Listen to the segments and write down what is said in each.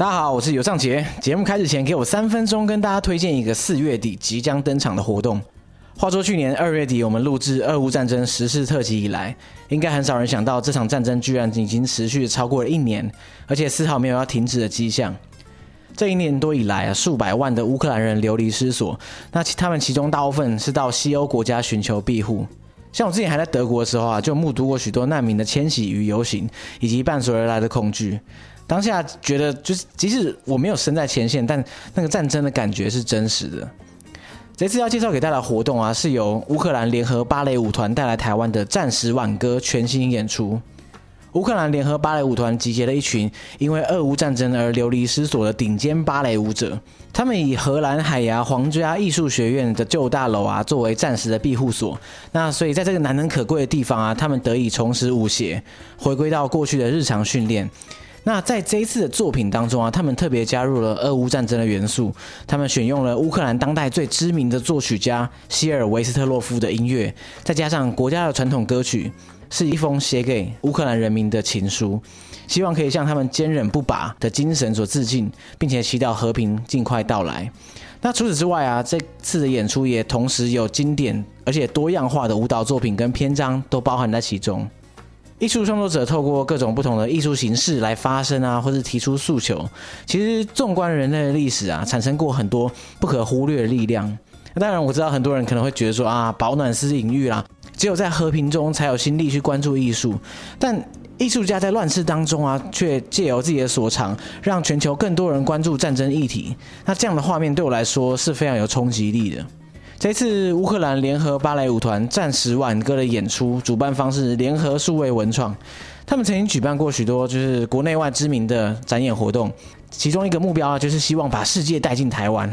大家好，我是尤尚杰。节目开始前，给我三分钟，跟大家推荐一个四月底即将登场的活动。话说去年二月底，我们录制俄乌战争时事特辑以来，应该很少人想到这场战争居然已经持续超过了一年，而且丝毫没有要停止的迹象。这一年多以来啊，数百万的乌克兰人流离失所，那他们其中大部分是到西欧国家寻求庇护。像我之前还在德国的时候啊，就目睹过许多难民的迁徙与游行，以及伴随而来的恐惧。当下觉得，就是即使我没有身在前线，但那个战争的感觉是真实的。这次要介绍给大家的活动啊，是由乌克兰联合芭蕾舞团带来台湾的《战时挽歌》全新演出。乌克兰联合芭蕾舞团集结了一群因为俄乌战争而流离失所的顶尖芭蕾舞者，他们以荷兰海牙皇家艺术学院的旧大楼啊作为暂时的庇护所。那所以在这个难能可贵的地方啊，他们得以重拾舞鞋，回归到过去的日常训练。那在这一次的作品当中啊，他们特别加入了俄乌战争的元素，他们选用了乌克兰当代最知名的作曲家希尔维斯特洛夫的音乐，再加上国家的传统歌曲。是一封写给乌克兰人民的情书，希望可以向他们坚韧不拔的精神所致敬，并且祈祷和平尽快到来。那除此之外啊，这次的演出也同时有经典而且多样化的舞蹈作品跟篇章都包含在其中。艺术创作者透过各种不同的艺术形式来发声啊，或是提出诉求。其实纵观人类的历史啊，产生过很多不可忽略的力量。当然，我知道很多人可能会觉得说啊，保暖是隐喻啦。只有在和平中才有心力去关注艺术，但艺术家在乱世当中啊，却借由自己的所长，让全球更多人关注战争议题。那这样的画面对我来说是非常有冲击力的。这次乌克兰联合芭蕾舞团《战时挽歌》的演出，主办方是联合数位文创。他们曾经举办过许多就是国内外知名的展演活动，其中一个目标啊，就是希望把世界带进台湾。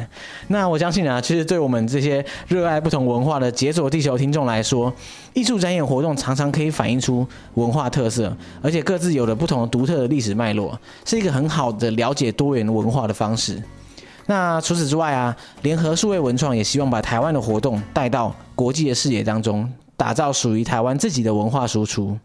那我相信啊，其实对我们这些热爱不同文化的解锁地球听众来说，艺术展演活动常常可以反映出文化特色，而且各自有了不同独特的历史脉络，是一个很好的了解多元文化的方式。那除此之外啊，联合数位文创也希望把台湾的活动带到国际的视野当中，打造属于台湾自己的文化输出。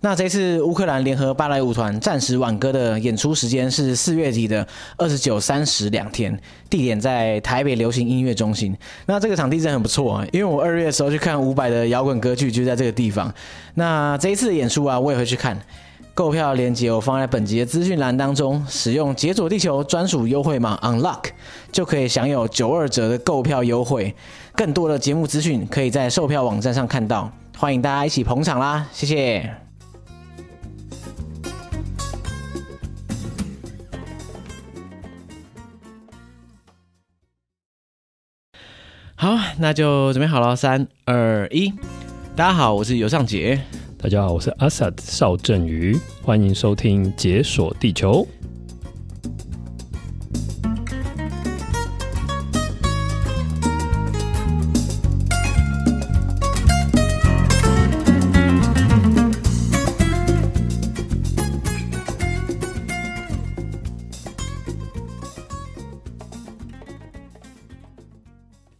那这次乌克兰联合芭蕾舞团《战时挽歌》的演出时间是四月底的二十九、三十两天，地点在台北流行音乐中心。那这个场地真的很不错啊，因为我二月的时候去看伍佰的摇滚歌剧就在这个地方。那这一次的演出啊，我也会去看。购票链接我放在本集的资讯栏当中，使用解锁地球专属优惠码 Unlock 就可以享有九二折的购票优惠。更多的节目资讯可以在售票网站上看到，欢迎大家一起捧场啦！谢谢。好，那就准备好了，三二一，大家好，我是尤尚杰，大家好，我是阿萨德邵振宇，欢迎收听解锁地球。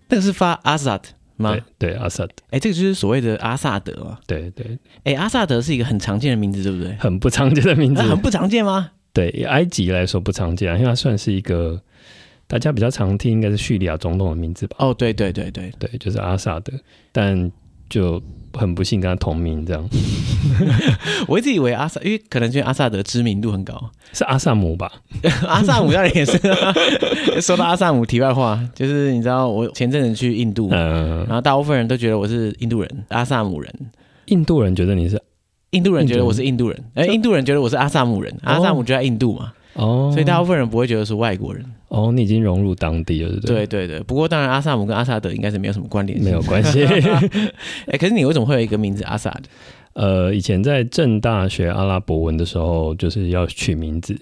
那个是发阿萨德吗？对，对阿萨德。哎，这个就是所谓的阿萨德嘛。对对。哎，阿萨德是一个很常见的名字，对不对？很不常见的名字。很不常见吗？对，以埃及来说不常见，因为它算是一个大家比较常听，应该是叙利亚总统的名字吧？哦，对对对对对，就是阿萨德，但就。很不幸跟他同名这样，我一直以为阿萨，因为可能觉得阿萨德知名度很高，是阿萨姆吧？阿萨姆当然也是。说到阿萨姆，题外话就是你知道我前阵子去印度，嗯，然后大部分人都觉得我是印度人，阿萨姆人。印度人觉得你是，印度人觉得我是印度人，哎，印度人觉得我是阿萨姆人，阿萨姆就在印度嘛。哦，所以大部分人不会觉得是外国人。哦，你已经融入当地了，对不对？对对对。不过当然，阿萨姆跟阿萨德应该是没有什么关联，没有关系。哎，可是你为什么会有一个名字阿萨德？呃，以前在政大学阿拉伯文的时候，就是要取名字，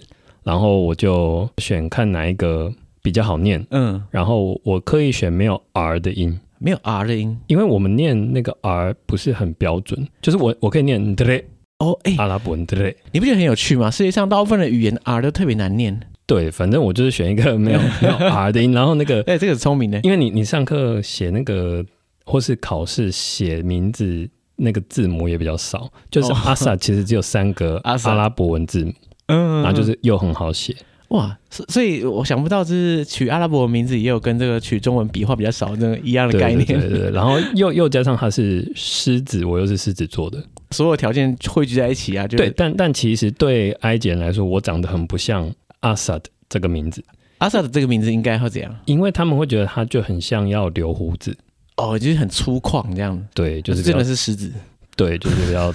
然后我就选看哪一个比较好念。嗯，然后我刻意选没有 R 的音，没有 R 的音，因为我们念那个 R 不是很标准，就是我我可以念对。哦，哎，阿拉伯文对，你不觉得很有趣吗？世界上大部分的语言 R 都特别难念。对，反正我就是选一个没有 没有 R 的音，然后那个，哎，这个聪明的，因为你你上课写那个或是考试写名字那个字母也比较少，就是阿萨其实只有三个阿拉伯文字母，嗯，然后就是又很好写。哇，所所以我想不到，就是取阿拉伯名字也有跟这个取中文笔画比较少那个一样的概念。对对，对对，然后又又加上他是狮子，我又是狮子座的，所有条件汇聚在一起啊，就对。但但其实对埃及人来说，我长得很不像阿萨德这个名字。阿萨德这个名字应该会怎样？因为他们会觉得他就很像要留胡子，哦，就是很粗犷这样。对，就是真的是狮子。对，就是要。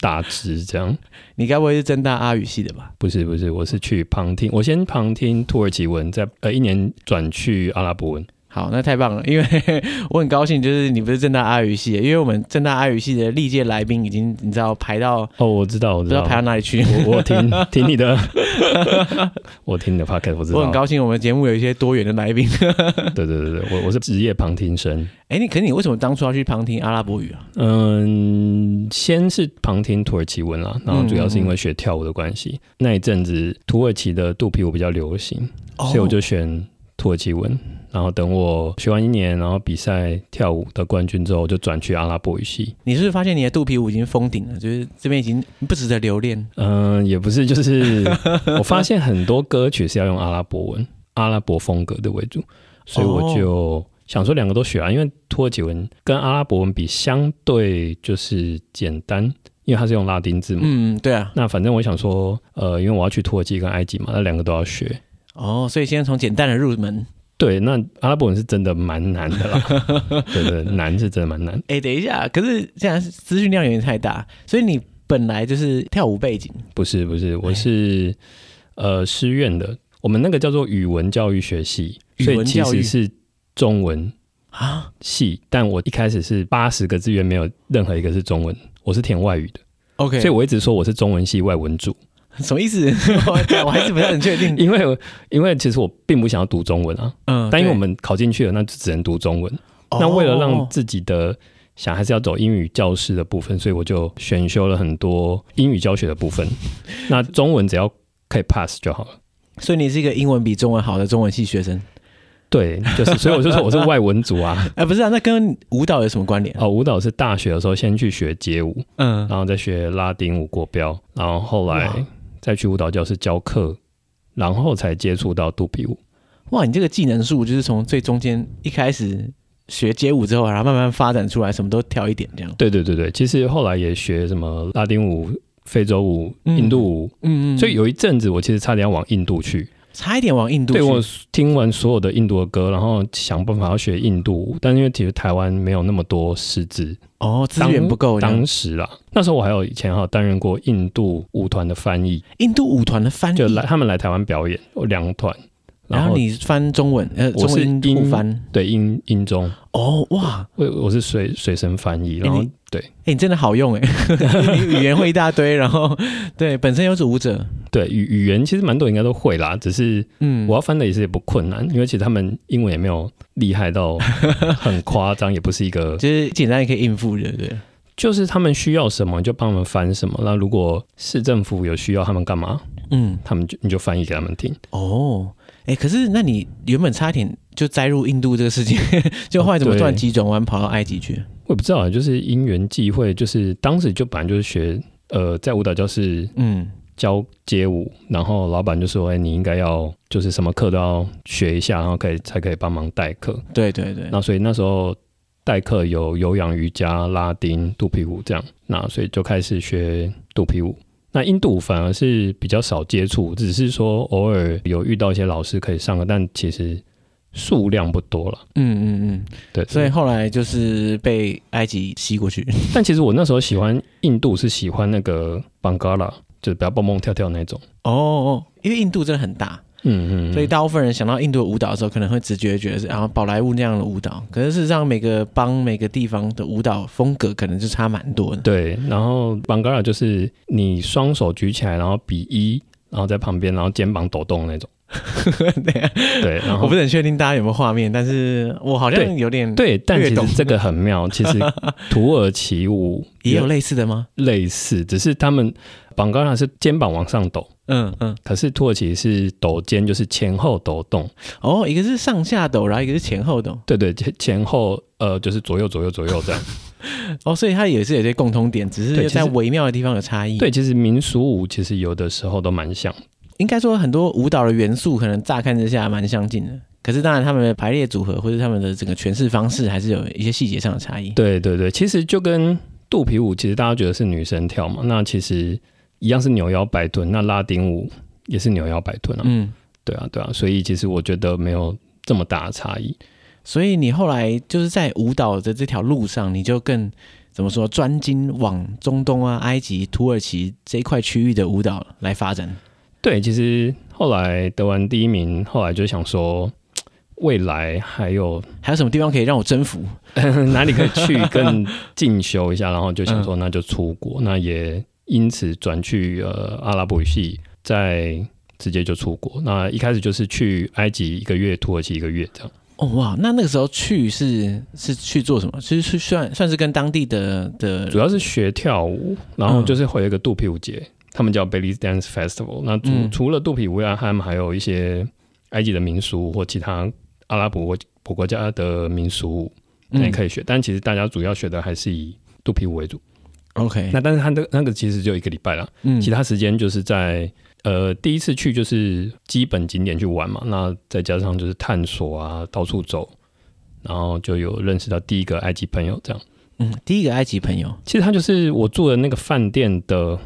大致这样，你该不会是真大阿语系的吧？不是不是，我是去旁听，我先旁听土耳其文，在呃一年转去阿拉伯文。好，那太棒了，因为 我很高兴，就是你不是正大阿语系，因为我们正大阿语系的历届来宾已经你知道排到哦，我知道，我知道，排到哪里去。我，我听 听你的，我听你的 podcast，我知道。我很高兴，我们节目有一些多元的来宾。对对对对，我我是职业旁听生。哎，你可是你为什么当初要去旁听阿拉伯语啊？嗯，先是旁听土耳其文啦，然后主要是因为学跳舞的关系。嗯嗯，那一阵子土耳其的肚皮舞比较流行，哦，所以我就选土耳其文。然后等我学完一年，然后比赛跳舞的冠军之后，就转去阿拉伯语系。你是不是发现你的肚皮舞已经封顶了？就是这边已经不值得留恋。嗯、呃，也不是，就是 我发现很多歌曲是要用阿拉伯文、阿拉伯风格的为主，所以我就想说两个都学啊。因为土耳其文跟阿拉伯文比，相对就是简单，因为它是用拉丁字母。嗯，对啊。那反正我想说，呃，因为我要去土耳其跟埃及嘛，那两个都要学。哦，所以先从简单的入门。对，那阿拉伯文是真的蛮难的啦。对对，难是真的蛮难。哎、欸，等一下，可是这样资讯量有点太大，所以你本来就是跳舞背景？不是不是，我是呃师院的，我们那个叫做语文教育学系，所以其实是中文啊系，但我一开始是八十个志愿没有任何一个是中文，我是填外语的。OK，所以我一直说我是中文系外文组。什么意思？我我还是不是很确定。因为因为其实我并不想要读中文啊，嗯，但因为我们考进去了，那就只能读中文。哦、那为了让自己的想还是要走英语教师的部分，所以我就选修了很多英语教学的部分。那中文只要可以 pass 就好了。所以你是一个英文比中文好的中文系学生？对，就是，所以我就说我是外文组啊。哎、呃，不是啊，那跟舞蹈有什么关联？哦，舞蹈是大学的时候先去学街舞，嗯，然后再学拉丁舞国标，然后后来。再去舞蹈教室教课，然后才接触到肚皮舞。哇，你这个技能树就是从最中间一开始学街舞之后，然后慢慢发展出来，什么都跳一点这样。对对对对，其实后来也学什么拉丁舞、非洲舞、印度舞，嗯嗯，所以有一阵子我其实差点要往印度去。差一点往印度去。对，我听完所有的印度的歌，然后想办法要学印度舞，但因为其实台湾没有那么多师资哦，资源不够。当时啦，那时候我还有以前还有担任过印度舞团的翻译，印度舞团的翻译就来他们来台湾表演，我两团。然后你翻中文，呃，我是英翻，对，英英中。哦，哇，我我是随随身翻译，然后对，哎，你真的好用哎，你 语言会一大堆，然后对，本身又是舞者，对，语语言其实蛮多应该都会啦，只是嗯，我要翻的也是也不困难，因为其实他们英文也没有厉害到 很夸张，也不是一个，就是简单也可以应付的，对，就是他们需要什么就帮他们翻什么，那如果市政府有需要他们干嘛，嗯，他们就你就翻译给他们听，哦。哎、欸，可是那你原本差一点就栽入印度这个事情，就后来怎么突然急转弯跑到埃及去？我也不知道啊，就是因缘际会，就是当时就本来就是学呃，在舞蹈教室嗯教街舞，嗯、然后老板就说：“哎、欸，你应该要就是什么课都要学一下，然后可以才可以帮忙代课。”对对对。那所以那时候代课有有氧瑜伽、拉丁、肚皮舞这样，那所以就开始学肚皮舞。那印度反而是比较少接触，只是说偶尔有遇到一些老师可以上课，但其实数量不多了。嗯嗯嗯，对。所以后来就是被埃及吸过去。但其实我那时候喜欢印度，是喜欢那个邦嘎拉，就是不要蹦蹦跳跳那种。哦哦，因为印度真的很大。嗯嗯，所以大部分人想到印度的舞蹈的时候，可能会直觉觉得是然后宝莱坞那样的舞蹈。可是事实上，每个邦每个地方的舞蹈风格可能就差蛮多的。对，然后邦嘎拉就是你双手举起来，然后比一，然后在旁边，然后肩膀抖动那种。对然后我不是很确定大家有没有画面，但是我好像有点对，对，但其实这个很妙。其实 土耳其舞也有类似的吗？类似，只是他们绑高上是肩膀往上抖。嗯嗯，可是土耳其是抖肩，就是前后抖动。哦，一个是上下抖，然后一个是前后抖。对对，前前后呃，就是左右左右左右这样。哦，所以它也是有些共通点，只是在微妙的地方有差异。对，其实民俗舞其实有的时候都蛮像。应该说很多舞蹈的元素可能乍看之下蛮相近的，可是当然他们的排列组合或者他们的整个诠释方式还是有一些细节上的差异。对对对，其实就跟肚皮舞，其实大家觉得是女生跳嘛，那其实一样是扭腰摆臀，那拉丁舞也是扭腰摆臀啊。嗯，对啊对啊，所以其实我觉得没有这么大的差异。所以你后来就是在舞蹈的这条路上，你就更。怎么说？专精往中东啊、埃及、土耳其这一块区域的舞蹈来发展？对，其实后来得完第一名，后来就想说，未来还有还有什么地方可以让我征服？哪里可以去 更进修一下？然后就想说，那就出国。嗯、那也因此转去呃阿拉伯语系，再直接就出国。那一开始就是去埃及一个月，土耳其一个月这样。哦哇，那那个时候去是是去做什么？其实是算算是跟当地的的，主要是学跳舞，然后就是会有一个肚皮舞节，嗯、他们叫 Belly Dance Festival。那除、嗯、除了肚皮舞外，他们还有一些埃及的民俗或其他阿拉伯国家的民俗舞，那也可以学。嗯、但其实大家主要学的还是以肚皮舞为主。OK，那但是他的那个其实就一个礼拜了，嗯，其他时间就是在。呃，第一次去就是基本景点去玩嘛，那再加上就是探索啊，到处走，然后就有认识到第一个埃及朋友，这样。嗯，第一个埃及朋友，其实他就是我住的那个饭店的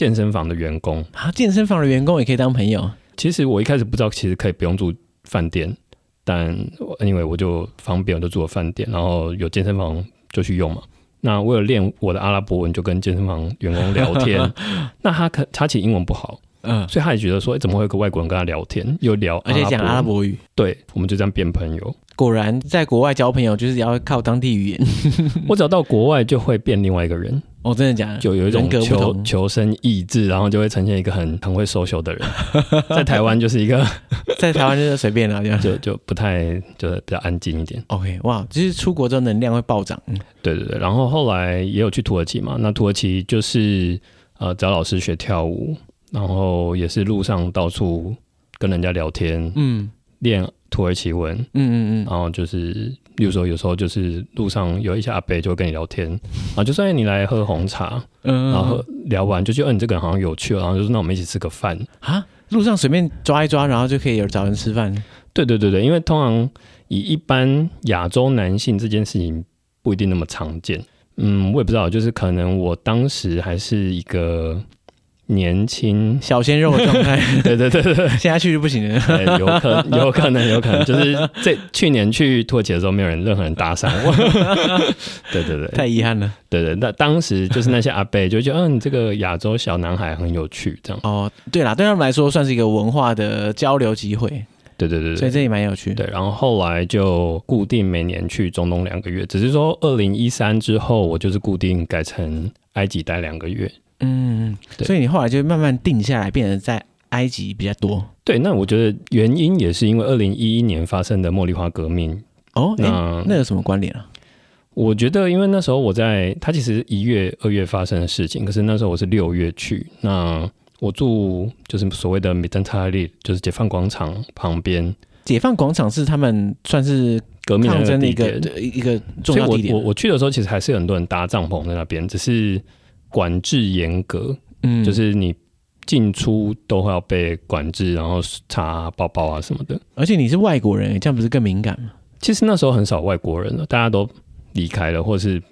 健身房的员工啊。健身房的员工也可以当朋友？其实我一开始不知道，其实可以不用住饭店，但因为我就方便，我就住了饭店，然后有健身房就去用嘛。那为了练我的阿拉伯文，就跟健身房员工聊天。那他可他其实英文不好。嗯，所以他也觉得说，欸、怎么会有个外国人跟他聊天，又聊，而且讲阿拉伯语？对，我们就这样变朋友。果然，在国外交朋友就是要靠当地语言。我只要到国外就会变另外一个人。哦，真的假的？就有一种求求生意志，然后就会呈现一个很很会 social 的人。在台湾就是一个，在台湾就是随便了，这样就就不太就是比较安静一点。OK，哇，就是出国之后能量会暴涨。嗯，对对对。然后后来也有去土耳其嘛，那土耳其就是呃找老师学跳舞。然后也是路上到处跟人家聊天，嗯，练土耳其文，嗯嗯嗯，然后就是，例如说有时候就是路上有一些阿伯就会跟你聊天，啊，就说你来喝红茶，嗯，然后聊完就觉得你这个人好像有趣，然后就说那我们一起吃个饭。啊，路上随便抓一抓，然后就可以有找人吃饭。对对对对，因为通常以一般亚洲男性这件事情不一定那么常见，嗯，我也不知道，就是可能我当时还是一个。年轻小鲜肉的状态，对对对对，现在去就不行了。有可有可能有可能，就是 这去年去土耳其的时候，没有人任何人搭讪我。对对对，太遗憾了。对对，那当时就是那些阿贝就觉得，嗯，你这个亚洲小男孩很有趣，这样。哦，对啦，对他们来说算是一个文化的交流机会。对对对，所以这也蛮有趣。对，然后后来就固定每年去中东两个月，只是说二零一三之后，我就是固定改成埃及待两个月。嗯，所以你后来就慢慢定下来，变成在埃及比较多。对，那我觉得原因也是因为二零一一年发生的茉莉花革命。哦，那那有什么关联啊？我觉得，因为那时候我在，它其实一月、二月发生的事情，可是那时候我是六月去，那我住就是所谓的米登塔利，就是解放广场旁边。解放广场是他们算是革命的一个一个重要地点。我我去的时候，其实还是有很多人搭帐篷在那边，只是。管制严格，嗯，就是你进出都会要被管制，然后查包包啊什么的。而且你是外国人，这样不是更敏感吗？其实那时候很少外国人了，大家都离开了，或是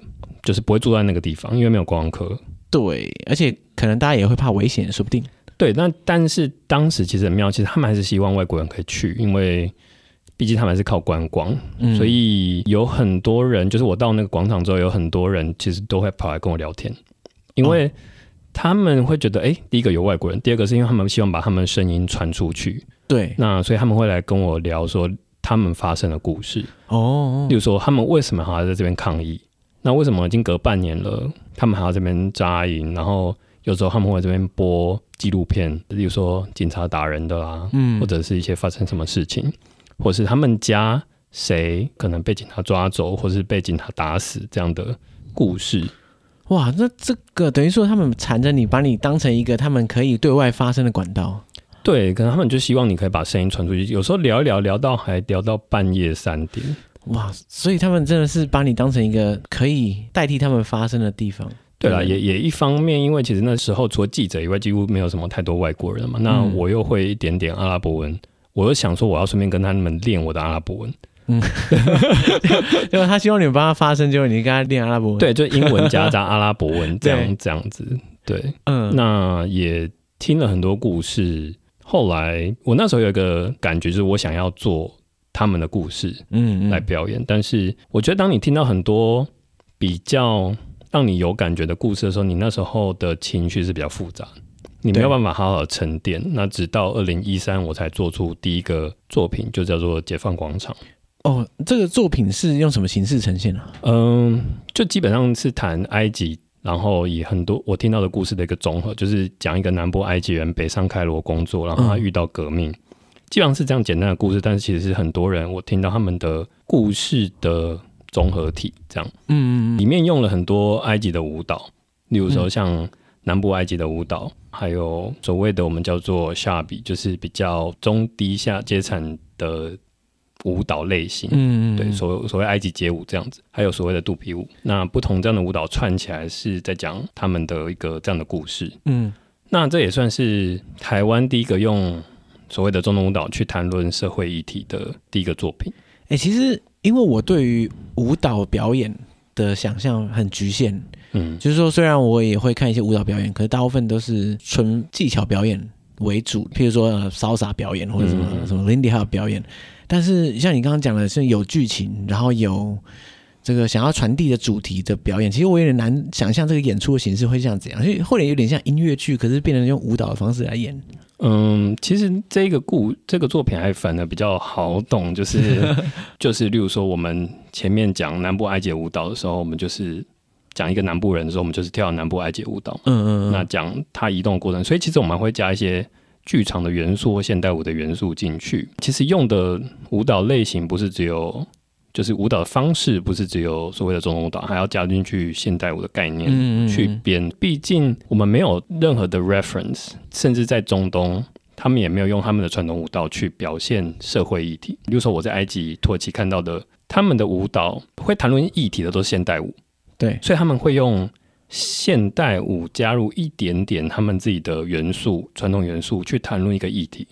就是不会住在那个地方，因为没有观光客。对，而且可能大家也会怕危险，说不定。对，那但是当时其实很妙，其实他们还是希望外国人可以去，因为毕竟他们还是靠观光，嗯，所以有很多人，就是我到那个广场之后，有很多人其实都会跑来跟我聊天。因为他们会觉得，哎，第一个有外国人，第二个是因为他们希望把他们的声音传出去。对，那所以他们会来跟我聊说他们发生的故事。哦，例如说他们为什么还要在这边抗议？那为什么已经隔半年了，他们还要这边扎营？然后有时候他们会在这边播纪录片，例如说警察打人的啦，嗯，或者是一些发生什么事情，或是他们家谁可能被警察抓走，或是被警察打死这样的故事。哇，那这个等于说他们缠着你，把你当成一个他们可以对外发声的管道。对，可能他们就希望你可以把声音传出去。有时候聊一聊，聊到还聊到半夜三点。哇，所以他们真的是把你当成一个可以代替他们发声的地方。对了，也也一方面，因为其实那时候除了记者以外，几乎没有什么太多外国人嘛。那我又会一点点阿拉伯文，我又想说我要顺便跟他们练我的阿拉伯文。嗯，因为他希望你们帮他发声，结果你跟他练阿拉伯文。对，就英文夹杂 阿拉伯文这样这样子。对，嗯，那也听了很多故事。后来我那时候有一个感觉，就是我想要做他们的故事，嗯，来表演。但是我觉得，当你听到很多比较让你有感觉的故事的时候，你那时候的情绪是比较复杂，你没有办法好好沉淀。那直到二零一三，我才做出第一个作品，就叫做《解放广场》。哦，这个作品是用什么形式呈现呢？嗯，就基本上是谈埃及，然后以很多我听到的故事的一个综合，就是讲一个南部埃及人北上开罗工作，然后他遇到革命，嗯、基本上是这样简单的故事。但是其实是很多人我听到他们的故事的综合体，这样，嗯，里面用了很多埃及的舞蹈，例如说像南部埃及的舞蹈，还有所谓的我们叫做下比，就是比较中低下阶层的。舞蹈类型，嗯，对，所所谓埃及街舞这样子，还有所谓的肚皮舞，那不同这样的舞蹈串起来是在讲他们的一个这样的故事，嗯，那这也算是台湾第一个用所谓的中东舞蹈去谈论社会议题的第一个作品。哎、欸，其实因为我对于舞蹈表演的想象很局限，嗯，就是说虽然我也会看一些舞蹈表演，可是大部分都是纯技巧表演为主，譬如说骚洒表演或者什么、嗯、什么 Lindy Hop 表演。但是像你刚刚讲的是有剧情，然后有这个想要传递的主题的表演，其实我有点难想象这个演出的形式会像怎样，所以后来有点像音乐剧，可是变成用舞蹈的方式来演。嗯，其实这个故这个作品还反而比较好懂，就是 就是，例如说我们前面讲南部埃及舞蹈的时候，我们就是讲一个南部人的时候，我们就是跳南部埃及舞蹈。嗯，嗯嗯。那讲他移动的过程，所以其实我们会加一些。剧场的元素或现代舞的元素进去，其实用的舞蹈类型不是只有，就是舞蹈的方式不是只有所谓的中东舞蹈，还要加进去现代舞的概念去编。毕竟我们没有任何的 reference，甚至在中东，他们也没有用他们的传统舞蹈去表现社会议题。比如说我在埃及、土耳其看到的，他们的舞蹈会谈论议题的都是现代舞，对，所以他们会用。现代舞加入一点点他们自己的元素、传统元素去谈论一个议题，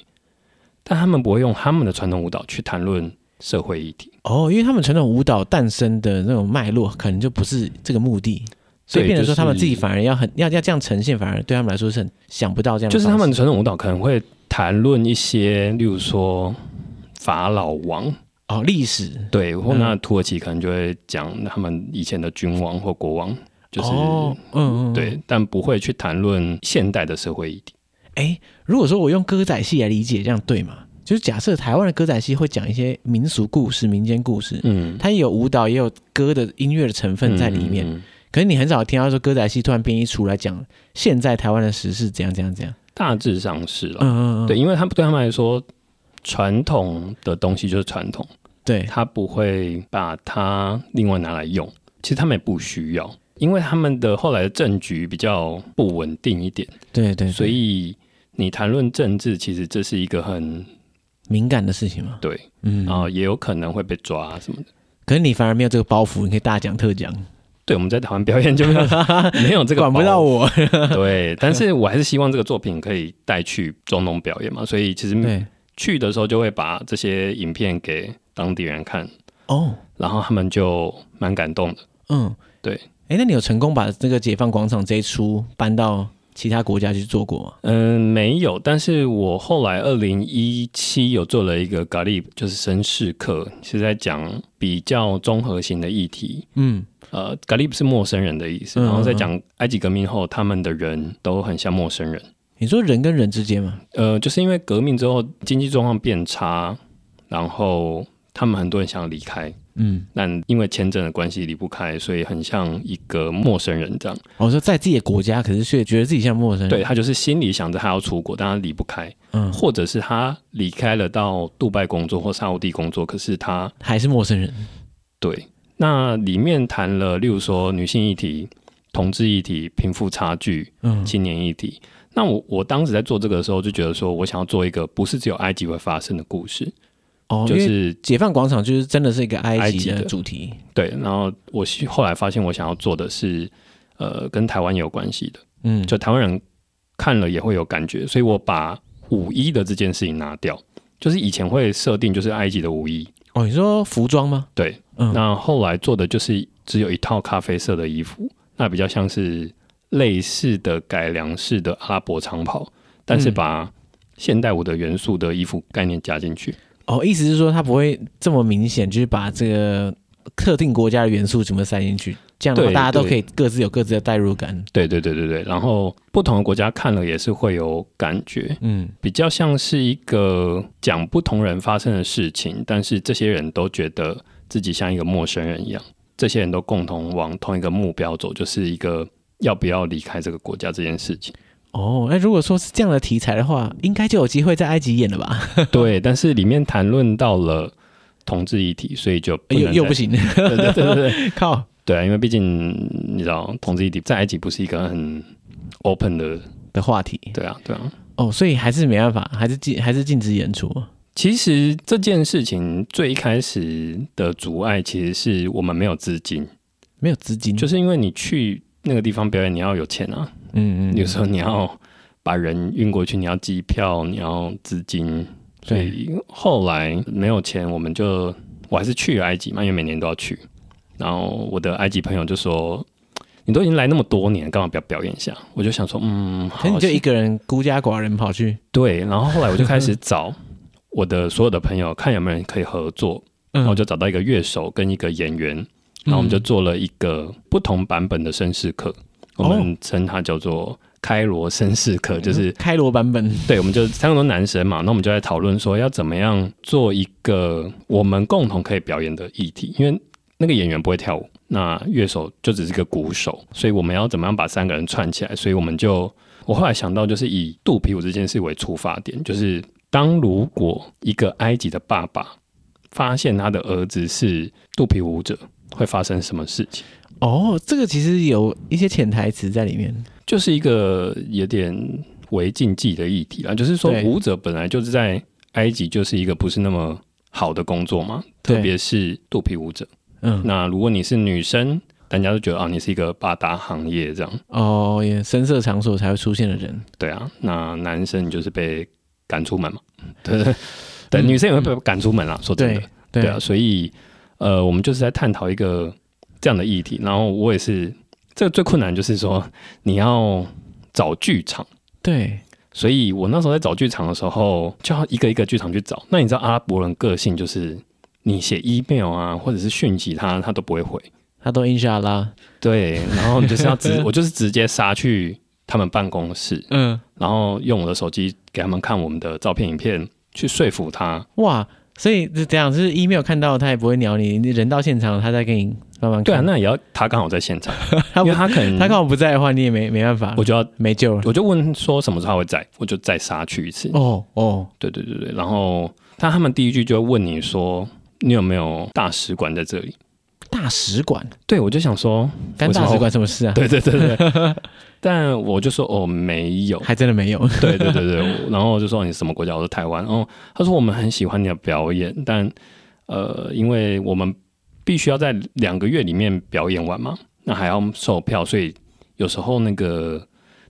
但他们不会用他们的传统舞蹈去谈论社会议题。哦，因为他们传统舞蹈诞生的那种脉络，可能就不是这个目的，所以变成说他们自己反而要很要要这样呈现，反而对他们来说是很想不到这样。就是他们传统舞蹈可能会谈论一些，例如说法老王哦，历史对，或那土耳其可能就会讲他们以前的君王或国王。就是，嗯嗯，对，但不会去谈论现代的社会议题。哎，如果说我用歌仔戏来理解，这样对吗？就是假设台湾的歌仔戏会讲一些民俗故事、民间故事，嗯，它也有舞蹈，也有歌的音乐的成分在里面。嗯嗯、可是你很少听到说歌仔戏突然编一出来讲现在台湾的时事怎样怎样怎样。大致上是了，嗯嗯嗯，对，因为他们对他们来说，传统的东西就是传统，对，他不会把它另外拿来用。其实他们也不需要。因为他们的后来的政局比较不稳定一点，对，对对，所以你谈论政治，其实这是一个很敏感的事情嘛。对，嗯，然后也有可能会被抓什么的。可是你反而没有这个包袱，你可以大讲特讲。对，我们在台湾表演就没有 没有这个，管不到我。对，但是我还是希望这个作品可以带去中东表演嘛。所以其实去的时候就会把这些影片给当地人看哦，然后他们就蛮感动的。嗯，对。哎，那你有成功把这个解放广场这一出搬到其他国家去做过吗？嗯，没有。但是我后来二零一七有做了一个 Garib，就是绅士课，是在讲比较综合型的议题。嗯，呃，Garib 是陌生人的意思，然后在讲埃及革命后，他们的人都很像陌生人。你说人跟人之间吗？呃，就是因为革命之后经济状况变差，然后他们很多人想要离开。嗯，但因为签证的关系离不开，所以很像一个陌生人这样。我说在自己的国家，可是却觉得自己像陌生人。对，他就是心里想着他要出国，但他离不开。嗯，或者是他离开了到杜拜工作或沙乌地工作，可是他还是陌生人。对，那里面谈了，例如说女性议题、同志议题、贫富差距、嗯，青年议题。那我我当时在做这个的时候，就觉得说我想要做一个不是只有埃及会发生的故事。哦，就是解放广场，就是真的是一个埃及的主题。对，然后我后来发现，我想要做的是，呃跟台湾有关系的，嗯，就台湾人看了也会有感觉，所以我把五一的这件事情拿掉，就是以前会设定就是埃及的五一哦，你说服装吗？对，嗯，那后来做的就是只有一套咖啡色的衣服，那比较像是类似的改良式的阿拉伯长袍，但是把现代舞的元素的衣服概念加进去。哦，意思是说它不会这么明显，就是把这个特定国家的元素怎么塞进去，这样的话大家都可以各自有各自的代入感。对对对对对，然后不同的国家看了也是会有感觉，嗯，比较像是一个讲不同人发生的事情，但是这些人都觉得自己像一个陌生人一样，这些人都共同往同一个目标走，就是一个要不要离开这个国家这件事情。哦，那如果说是这样的题材的话，应该就有机会在埃及演了吧？对，但是里面谈论到了同志议题，所以就又又不行。对对对对，靠，对啊，因为毕竟你知道，同志议题在埃及不是一个很 open 的的话题。对啊，对啊。哦，所以还是没办法，还是禁还是禁止演出。其实这件事情最开始的阻碍，其实是我们没有资金，没有资金，就是因为你去那个地方表演，你要有钱啊。嗯嗯，有时候你要把人运过去，你要机票，你要资金，所以后来没有钱，我们就我还是去埃及嘛，因为每年都要去。然后我的埃及朋友就说：“你都已经来那么多年，干嘛不要表演一下？”我就想说：“嗯，好，你就一个人孤家寡人跑去。”对，然后后来我就开始找我的所有的朋友，看有没有人可以合作。然后我就找到一个乐手跟一个演员，然后我们就做了一个不同版本的绅士课。我们称它叫做开罗绅士课，就是开罗版本。对，我们就三个都男生嘛，那我们就在讨论说要怎么样做一个我们共同可以表演的议题。因为那个演员不会跳舞，那乐手就只是个鼓手，所以我们要怎么样把三个人串起来？所以我们就，我后来想到就是以肚皮舞这件事为出发点，就是当如果一个埃及的爸爸发现他的儿子是肚皮舞者，会发生什么事情？哦，这个其实有一些潜台词在里面，就是一个有点违禁忌的议题啦。就是说，舞者本来就是在埃及就是一个不是那么好的工作嘛，特别是肚皮舞者。嗯，那如果你是女生，大家都觉得啊，你是一个八大行业这样。哦，也深色场所才会出现的人。对啊，那男生你就是被赶出门嘛。对对 对，女生也会被赶出门啦。说真的，对啊，所以呃，我们就是在探讨一个。这样的议题，然后我也是，这个最困难就是说你要找剧场，对，所以我那时候在找剧场的时候，就要一个一个剧场去找。那你知道阿拉伯人个性就是，你写 email 啊，或者是讯息他，他都不会回，他都印下啦。对，然后你就是要直，我就是直接杀去他们办公室，嗯，然后用我的手机给他们看我们的照片、影片，去说服他。哇，所以这样就是 email 看到他也不会鸟你，你人到现场他再给你。慢慢看对啊，那也要他刚好在现场，因为他可能他刚好不在的话，你也没没办法，我就要没救了。我就问说什么时候他会在，我就再杀去一次。哦哦，对对对对，然后他他们第一句就会问你说，你有没有大使馆在这里？大使馆？对，我就想说，干大使馆什么事啊？对对对对，但我就说哦，没有，还真的没有。对对对对，然后我就说你什么国家？我说台湾。哦，他说我们很喜欢你的表演，但呃，因为我们。必须要在两个月里面表演完嘛？那还要售票，所以有时候那个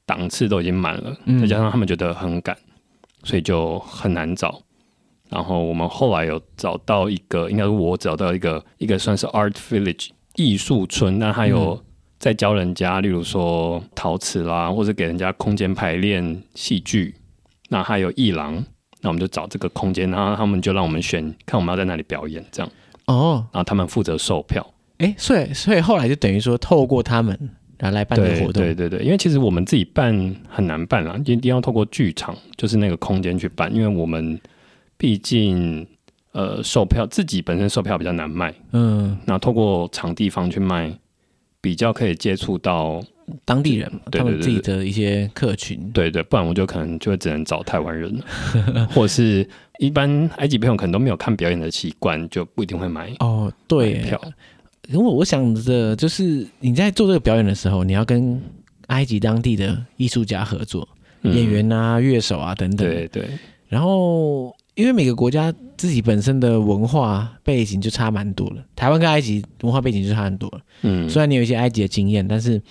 档次都已经满了，嗯、再加上他们觉得很赶，所以就很难找。然后我们后来有找到一个，应该是我找到一个一个算是 Art Village 艺术村，那还有在教人家，例如说陶瓷啦，或者给人家空间排练戏剧。那还有艺廊，那我们就找这个空间，然后他们就让我们选，看我们要在哪里表演，这样。哦，然后他们负责售票，哎，所以所以后来就等于说透过他们然后来办这个活动，对对对，因为其实我们自己办很难办啦，一定要透过剧场，就是那个空间去办，因为我们毕竟呃售票自己本身售票比较难卖，嗯，那透过场地方去卖，比较可以接触到。当地人，他们自己的一些客群，对对，不然我就可能就会只能找台湾人了，或者是一般埃及朋友可能都没有看表演的习惯，就不一定会买哦。对，票。因为我想着，就是你在做这个表演的时候，你要跟埃及当地的艺术家合作，嗯、演员啊、乐手啊等等。对对。然后，因为每个国家自己本身的文化背景就差蛮多了，台湾跟埃及文化背景就差很多了。嗯。虽然你有一些埃及的经验，但是。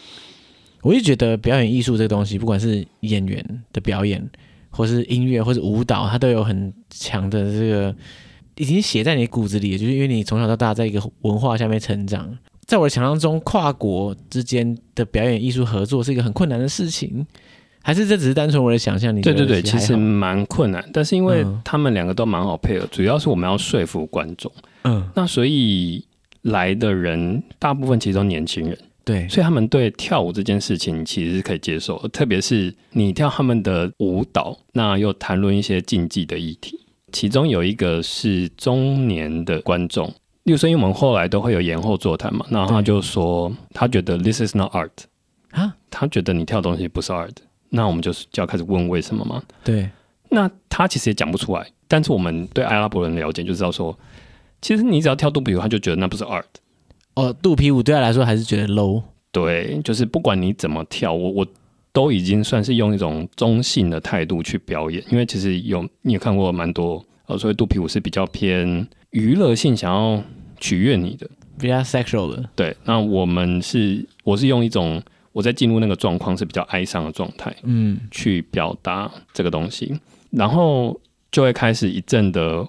我就觉得表演艺术这个东西，不管是演员的表演，或是音乐，或是舞蹈，它都有很强的这个已经写在你骨子里，就是因为你从小到大在一个文化下面成长。在我的想象中，跨国之间的表演艺术合作是一个很困难的事情，还是这只是单纯我的想象？你对对对，其实蛮困难，但是因为他们两个都蛮好配合，主要是我们要说服观众。嗯，那所以来的人大部分其实都年轻人，对，所以他们对跳舞这件事情其实是可以接受，特别是你跳他们的舞蹈，那又谈论一些竞技的议题，其中有一个是中年的观众。例如说，因为我们后来都会有延后座谈嘛，然后他就说，他觉得 this is not art 啊，他觉得你跳东西不是 art，那我们就是就要开始问为什么嘛。对，那他其实也讲不出来，但是我们对阿拉伯人了解就知道说，其实你只要跳肚皮舞，他就觉得那不是 art。哦，肚皮舞对他来说还是觉得 low。对，就是不管你怎么跳，我我都已经算是用一种中性的态度去表演，因为其实有你也看过蛮多，呃，所以肚皮舞是比较偏娱乐性，想要。取悦你的，比较 sexual 的。对，那我们是，我是用一种我在进入那个状况是比较哀伤的状态，嗯，去表达这个东西，然后就会开始一阵的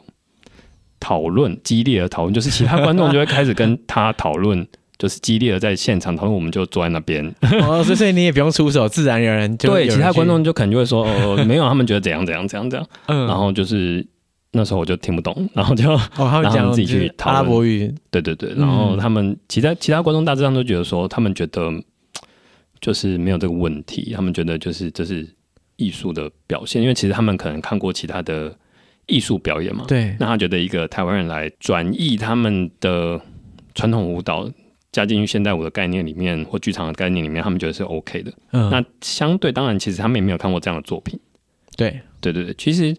讨论，激烈的讨论，就是其他观众就会开始跟他讨论，就是激烈的在现场讨论，我们就坐在那边，哦，所以你也不用出手，自然而然就对，其他观众就可能就会说，哦，没有，他们觉得怎样怎样怎样怎样，嗯，然后就是。那时候我就听不懂，然后就哦他们自己去讨论阿拉伯语。对对对，然后他们其他其他观众大致上都觉得说，他们觉得就是没有这个问题，他们觉得就是这是艺术的表现，因为其实他们可能看过其他的艺术表演嘛。对，那他觉得一个台湾人来转译他们的传统舞蹈加进去现代舞的概念里面，或剧场的概念里面，他们觉得是 OK 的。嗯，那相对当然，其实他们也没有看过这样的作品。对对对对，其实。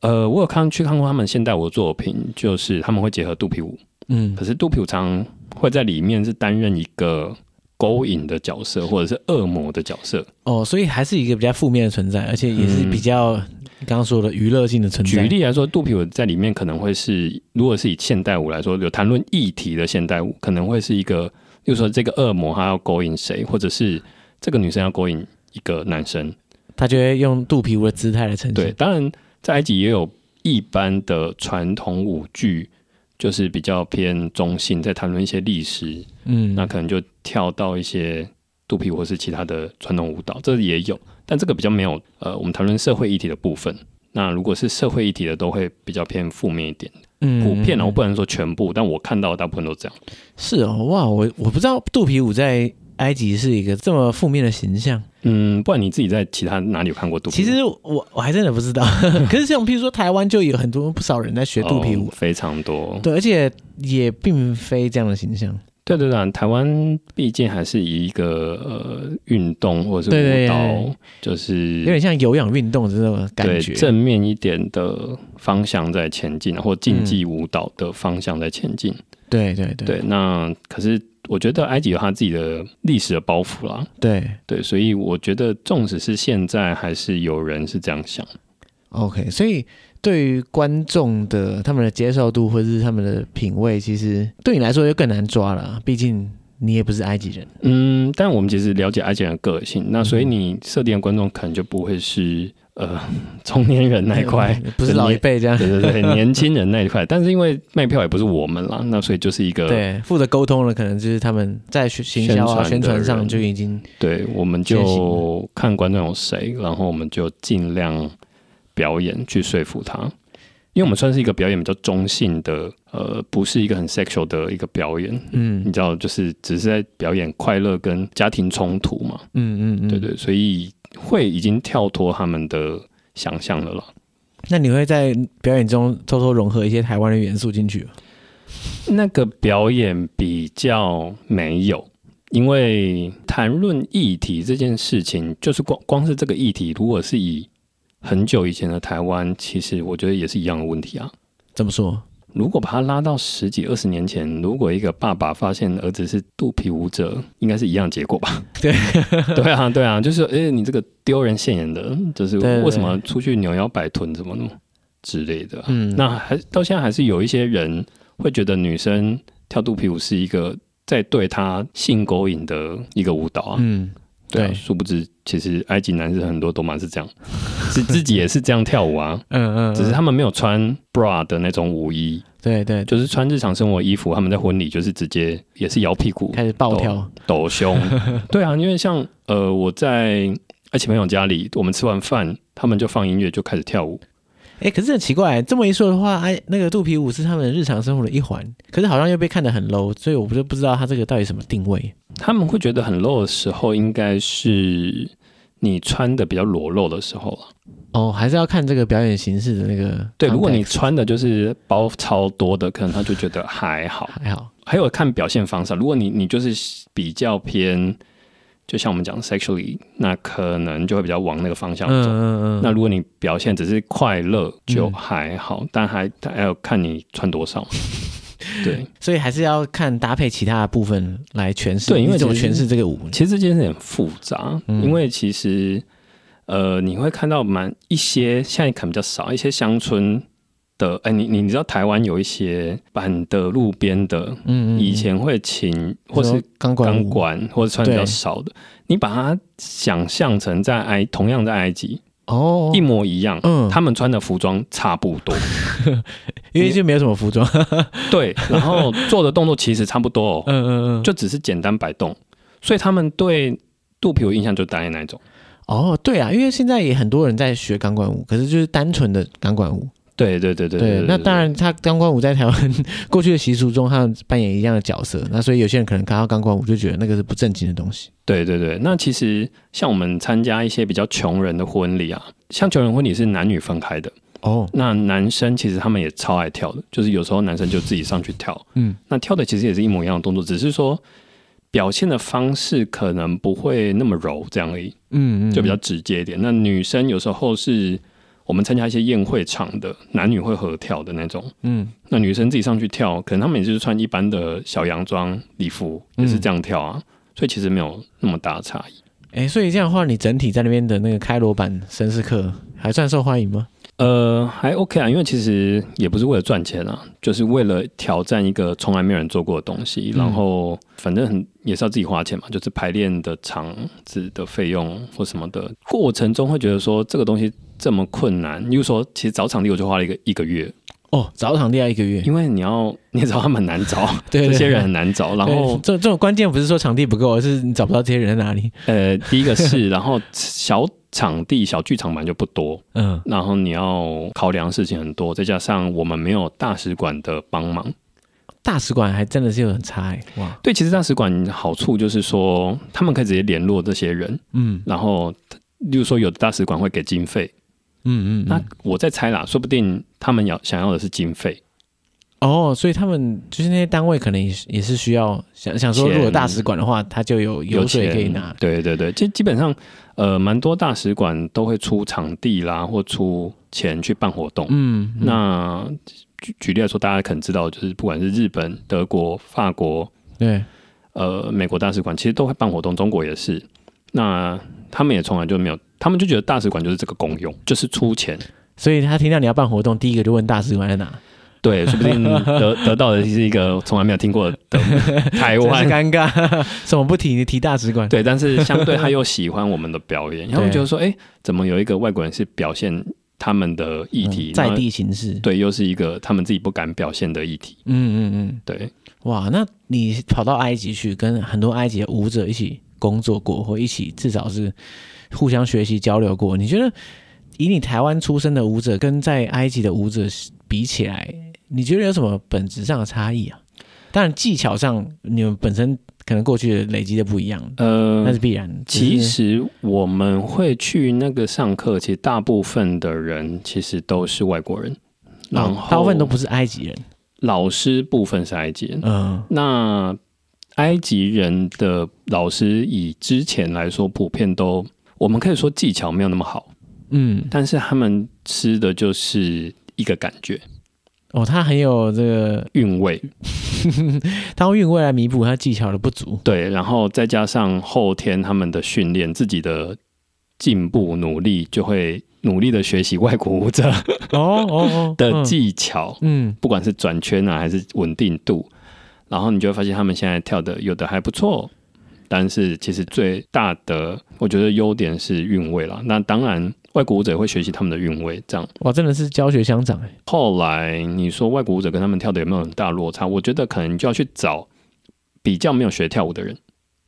呃，我有看去看过他们现代舞的作品，就是他们会结合肚皮舞，嗯，可是肚皮舞常会在里面是担任一个勾引的角色，或者是恶魔的角色。哦，所以还是一个比较负面的存在，而且也是比较刚刚说的娱乐性的存在。举例来说，肚皮舞在里面可能会是，如果是以现代舞来说，有谈论议题的现代舞，可能会是一个，比如说这个恶魔他要勾引谁，或者是这个女生要勾引一个男生，他就会用肚皮舞的姿态来呈现。对，当然。在埃及也有一般的传统舞剧，就是比较偏中性，在谈论一些历史，嗯，那可能就跳到一些肚皮舞或是其他的传统舞蹈，这也有，但这个比较没有，呃，我们谈论社会议题的部分。那如果是社会议题的，都会比较偏负面一点，嗯，普遍啊，我不能说全部，但我看到的大部分都这样。是哦，哇，我我不知道肚皮舞在埃及是一个这么负面的形象。嗯，不然你自己在其他哪里有看过肚皮舞？其实我我还真的不知道。可是像譬如说台湾就有很多不少人在学肚皮舞，哦，非常多。对，而且也并非这样的形象。对对对，台湾毕竟还是以一个呃运动或者是舞蹈，就是有点像有氧运动这种感觉，正面一点的方向在前进，或竞技舞蹈的方向在前进。对对对，对，那可是。我觉得埃及有他自己的历史的包袱啦，对对，所以我觉得，纵使是现在，还是有人是这样想。OK，所以对于观众的他们的接受度或者是他们的品味，其实对你来说就更难抓了，毕竟你也不是埃及人。嗯，但我们其实了解埃及人的个性，那所以你设定的观众可能就不会是。呃，中年人那一块 不是老一辈这样，对对对，年轻人那一块。但是因为卖票也不是我们啦，那所以就是一个对负责沟通的，可能就是他们在行销啊、宣传上就已经对，我们就看观众有谁，然后我们就尽量表演去说服他，因为我们算是一个表演比较中性的，呃，不是一个很 sexual 的一个表演，嗯，你知道，就是只是在表演快乐跟家庭冲突嘛，嗯嗯嗯，对对，所以。会已经跳脱他们的想象了了。那你会在表演中偷偷融合一些台湾的元素进去吗？那个表演比较没有，因为谈论议题这件事情，就是光光是这个议题，如果是以很久以前的台湾，其实我觉得也是一样的问题啊。怎么说？如果把它拉到十几二十年前，如果一个爸爸发现儿子是肚皮舞者，应该是一样结果吧？对，对啊，对啊，就是哎，你这个丢人现眼的，就是为什么出去扭腰摆臀怎么弄之类的。嗯，那还到现在还是有一些人会觉得女生跳肚皮舞是一个在对她性勾引的一个舞蹈啊。嗯，对啊，殊不知其实埃及男士很多都蛮是这样，是自己也是这样跳舞啊。嗯嗯，只是他们没有穿 bra 的那种舞衣。对对，就是穿日常生活衣服。他们在婚礼就是直接也是摇屁股开始暴跳抖胸。对啊，因为像呃我在埃及朋友家里，我们吃完饭，他们就放音乐就开始跳舞。哎，可是很奇怪，这么一说的话，哎，那个肚皮舞是他们日常生活的一环，可是好像又被看得很 low，所以我不就不知道他这个到底什么定位。他们会觉得很 low 的时候，应该是你穿的比较裸露的时候了。哦，还是要看这个表演形式的那个。对，如果你穿的就是包超多的，可能他就觉得还好，还好。还有看表现方式，如果你你就是比较偏，就像我们讲 sexually，那可能就会比较往那个方向走。嗯嗯嗯。那如果你表现只是快乐，就还好，嗯、但还还要看你穿多少。对，所以还是要看搭配其他的部分来诠释。对，因为怎么诠释这个舞？其实这件事很复杂，嗯、因为其实。呃，你会看到蛮一些，现在可能比较少一些乡村的。哎、欸，你你知道台湾有一些板的路边的，嗯，嗯，以前会请或是钢管钢管，或者穿比较少的，你把它想象成在埃，同样在埃及哦，一模一样，嗯，他们穿的服装差不多，因为就没有什么服装，对，然后做的动作其实差不多，哦嗯嗯嗯，就只是简单摆动，所以他们对肚皮有印象就大概那一种。哦，对啊，因为现在也很多人在学钢管舞，可是就是单纯的钢管舞。对对对对对，那当然，他钢管舞在台湾 过去的习俗中，他们扮演一样的角色。那所以有些人可能看到钢管舞就觉得那个是不正经的东西。对对对，那其实像我们参加一些比较穷人的婚礼啊，像穷人婚礼是男女分开的哦。那男生其实他们也超爱跳的，就是有时候男生就自己上去跳，嗯，那跳的其实也是一模一样的动作，只是说。表现的方式可能不会那么柔，这样而已，嗯，嗯，就比较直接一点。那女生有时候是我们参加一些宴会场的，男女会合跳的那种，嗯，那女生自己上去跳，可能他们也就是穿一般的小洋装礼服，也是这样跳啊，嗯、所以其实没有那么大差异。哎、欸，所以这样的话，你整体在那边的那个开罗版绅士课还算受欢迎吗？呃，还 OK 啊，因为其实也不是为了赚钱啊，就是为了挑战一个从来没有人做过的东西，嗯、然后反正很也是要自己花钱嘛，就是排练的场子的费用或什么的，过程中会觉得说这个东西这么困难，例如说其实找场地我就花了一个一个月。哦，找场地要一个月，因为你要你也知道他们很难找，对，对，对，这些人很难找，然后这这种关键不是说场地不够，而是你找不到这些人在哪里。呃，第一个是，然后小。场地小剧场版就不多，嗯，然后你要考量的事情很多，再加上我们没有大使馆的帮忙，大使馆还真的是有很差哎，哇，对，其实大使馆好处就是说，他们可以直接联络这些人，嗯，然后例如说有的大使馆会给经费，嗯，嗯嗯，那我在猜啦，说不定他们要想要的是经费。哦，所以他们就是那些单位，可能也是也是需要想想说，如果大使馆的话，他就有油水可以拿。对对对，就基本上，呃，蛮多大使馆都会出场地啦，或出钱去办活动。嗯，嗯，那举举例来说，大家可能知道，就是不管是日本、德国、法国，对，呃，美国大使馆其实都会办活动，中国也是。那他们也从来就没有，他们就觉得大使馆就是这个功用，就是出钱。所以他听到你要办活动，第一个就问大使馆在哪。对，说不定得 得到的是一个从来没有听过的台湾，尴尬，怎么不提？你提大使馆？对，但是相对他又喜欢我们的表演，然后觉得说，哎，怎么有一个外国人是表现他们的议题，嗯、在地形式？对，又是一个他们自己不敢表现的议题。嗯嗯嗯，对。哇，那你跑到埃及去，跟很多埃及的舞者一起工作过，或一起至少是互相学习交流过，你觉得以你台湾出身的舞者跟在埃及的舞者比起来？你觉得有什么本质上的差异啊？当然技巧上，你们本身可能过去的累积的不一样，呃，那是必然。其实我们会去那个上课，其实大部分的人其实都是外国人，然后大部分都不是埃及人。老师部分是埃及人，嗯，那埃及人的老师以之前来说，普遍都我们可以说技巧没有那么好，嗯，但是他们吃的就是一个感觉。哦，他很有这个韵味，他用韵味来弥补他技巧的不足。对，然后再加上后天他们的训练，自己的进步努力，就会努力的学习外国舞者哦哦的技巧。嗯，不管是转圈啊，还是稳定度，然后你就会发现他们现在跳的有的还不错，但是其实最大的我觉得优点是韵味啦。那当然，外国舞者也会学习他们的韵味，这样哇，真的是教学相长哎。后来你说外国舞者跟他们跳的有没有很大落差？我觉得可能就要去找比较没有学跳舞的人，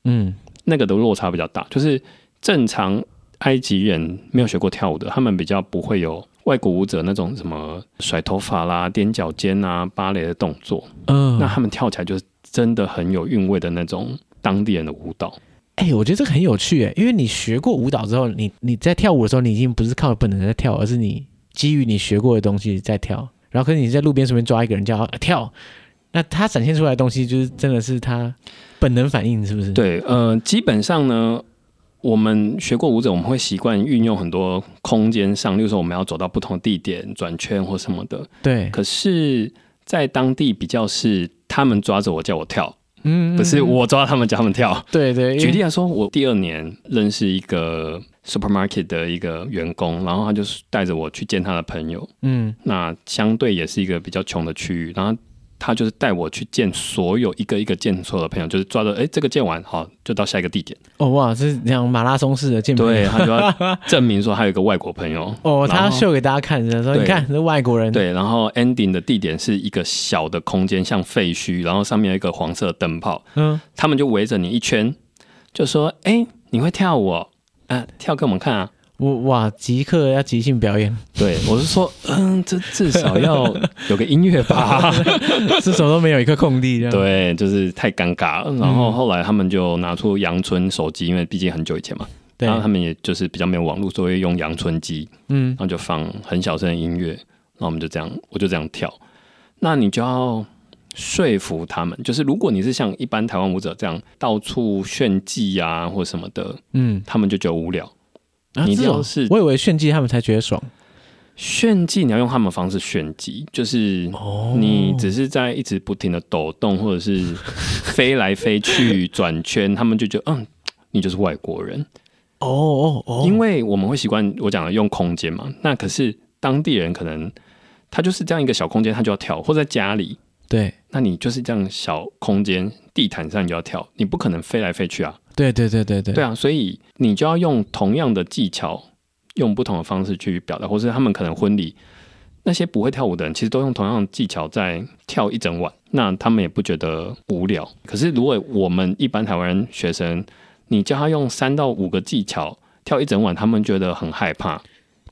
嗯，那个的落差比较大。就是正常埃及人没有学过跳舞的，他们比较不会有外国舞者那种什么甩头发啦、踮脚尖啊、芭蕾的动作，嗯，那他们跳起来就是真的很有韵味的那种。当地人的舞蹈，哎、欸，我觉得这个很有趣哎，因为你学过舞蹈之后，你你在跳舞的时候，你已经不是靠本能在跳，而是你基于你学过的东西在跳。然后，可是你在路边随便抓一个人叫他跳，那他展现出来的东西就是真的是他本能反应，是不是？对，呃，基本上呢，我们学过舞者，我们会习惯运用很多空间上，例如说我们要走到不同地点转圈或什么的。对，可是，在当地比较是他们抓着我叫我跳。嗯，不是我抓他们，叫他们跳。对对，举例来说，我第二年认识一个 supermarket 的一个员工，然后他就是带着我去见他的朋友。嗯，那相对也是一个比较穷的区域，然后。他就是带我去见所有一个一个见错的朋友，就是抓着哎，这个见完好，就到下一个地点。哦哇，这是这样马拉松式的见朋友。对，他就要 证明说他有一个外国朋友。哦，他要秀给大家看，说你看是外国人。对，然后 ending 的地点是一个小的空间，像废墟，然后上面有一个黄色灯泡。嗯，他们就围着你一圈，就说：“哎，你会跳舞哦？啊，跳给我们看啊。”我哇，即刻要即兴表演。对，我是说，嗯，这至少要有个音乐吧，至少都没有一个空地。对，就是太尴尬了。然后后来他们就拿出阳春手机，因为毕竟很久以前嘛。对。然后他们也就是比较没有网络，所以用阳春机。嗯。然后就放很小声的音乐，然后我们就这样，我就这样跳。那你就要说服他们，就是如果你是像一般台湾舞者这样到处炫技啊或什么的，嗯，他们就觉得无聊。你这种是，我以为炫技他们才觉得爽。炫技你要用他们的方式炫技，就是你只是在一直不停的抖动，或者是飞来飞去转圈，他们就觉得嗯，你就是外国人。哦哦哦，因为我们会习惯我讲的用空间嘛，那可是当地人可能他就是这样一个小空间，他就要跳，或在家里，对，那你就是这样小空间地毯上你就要跳，你不可能飞来飞去啊。对对对对对，对啊，所以你就要用同样的技巧，用不同的方式去表达，或是他们可能婚礼那些不会跳舞的人，其实都用同样的技巧在跳一整晚，那他们也不觉得无聊。可是如果我们一般台湾人学生，你叫他用三到五个技巧跳一整晚，他们觉得很害怕。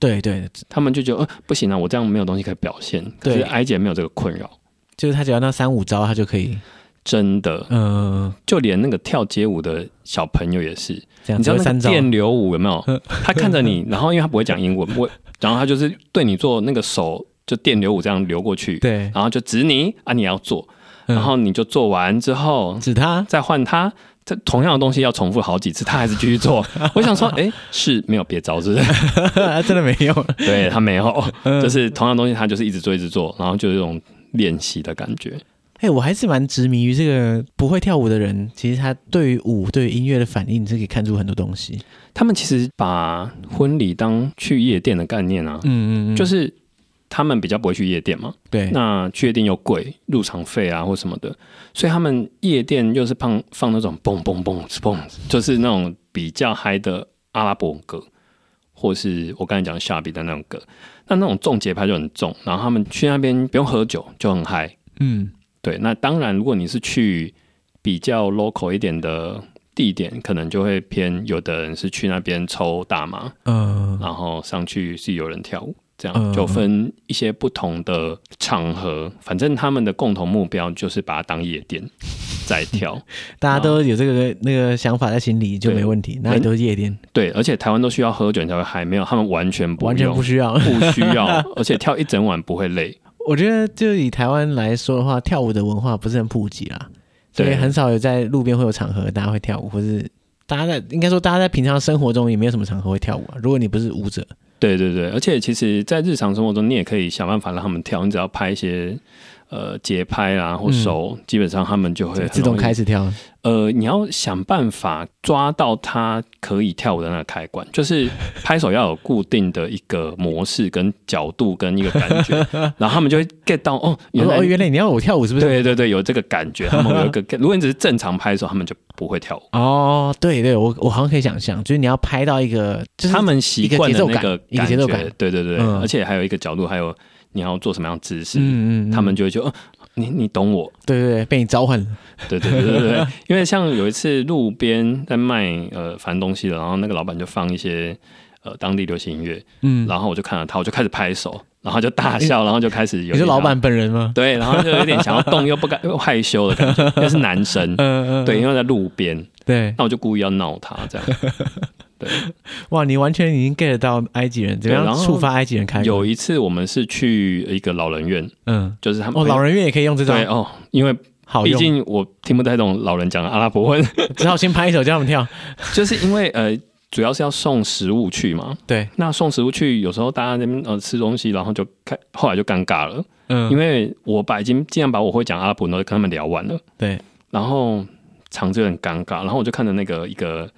对对，他们就觉得呃不行啊，我这样没有东西可以表现。可是埃及没有这个困扰，就是他只要那三五招，他就可以。真的，嗯，就连那个跳街舞的小朋友也是，你知道那个电流舞有没有？他看着你，然后因为他不会讲英文，不会，然后他就是对你做那个手，就电流舞这样流过去，对，然后就指你啊，你要做，然后你就做完之后指他，再换他，这同样的东西要重复好几次，他还是继续做。我想说，哎，是没有别招，是不是？真的没有，对他没有，就是同样东西，他就是一直做一直做，然后就有一种练习的感觉。哎、欸，我还是蛮执迷于这个不会跳舞的人，其实他对于舞、对于音乐的反应，是可以看出很多东西。他们其实把婚礼当去夜店的概念啊，嗯嗯嗯，就是他们比较不会去夜店嘛，对，那去夜店又贵，入场费啊或什么的，所以他们夜店又是放放那种嘣嘣嘣嘣，就是那种比较嗨的阿拉伯歌，或是我刚才讲的夏比的那种歌，那那种重节拍就很重，然后他们去那边不用喝酒就很嗨，嗯。对，那当然，如果你是去比较 local 一点的地点，可能就会偏有的人是去那边抽大麻，嗯，然后上去是有人跳舞，这样就分一些不同的场合，反正他们的共同目标就是把它当夜店 在跳，大家都有这个那个想法在心里就没问题，那里都是夜店。对，而且台湾都需要喝酒才会嗨，没有他们完全不完全不需要，不需要，而且跳一整晚不会累。我觉得，就以台湾来说的话，跳舞的文化不是很普及啦，所以很少有在路边会有场合大家会跳舞，或是大家在应该说大家在平常生活中也没有什么场合会跳舞啊。如果你不是舞者，对对对，而且其实，在日常生活中，你也可以想办法让他们跳，你只要拍一些呃节拍啊或手，嗯、基本上他们就会自动开始跳。呃，你要想办法抓到他可以跳舞的那个开关，就是拍手要有固定的一个模式跟角度跟一个感觉，然后他们就会 get 到哦，原来、哦、原来你要我跳舞是不是？对对对，有这个感觉，他们有一个。如果你只是正常拍手，他们就不会跳舞。哦，对对，我我好像可以想象，就是你要拍到一个，就是他们习惯的那个一个节奏感，对对对，嗯、而且还有一个角度，还有你要做什么样的姿势，嗯嗯，他们就会觉得。哦你你懂我，对对对，被你召唤了，对对对对对，因为像有一次路边在卖呃反正东西的，然后那个老板就放一些呃当地流行音乐，嗯，然后我就看到他，我就开始拍手，然后就大笑，然后就开始有，你是老板本人吗？对，然后就有点想要动又不敢又害羞的感觉，又是男生，对，因为在路边，对，那我就故意要闹他这样。对，哇，你完全已经 get 到埃及人怎么样触发埃及人开？有一次我们是去一个老人院，嗯，就是他们哦，老人院也可以用这种对哦，因为好毕竟我听不太懂老人讲的阿拉伯文，只好先拍一首叫他们跳。就是因为呃，主要是要送食物去嘛，对，那送食物去，有时候大家那边呃吃东西，然后就开，后来就尴尬了，嗯，因为我把已经尽量把我会讲阿拉伯文都跟他们聊完了，对，然后场子有点尴尬，然后我就看着那个一个。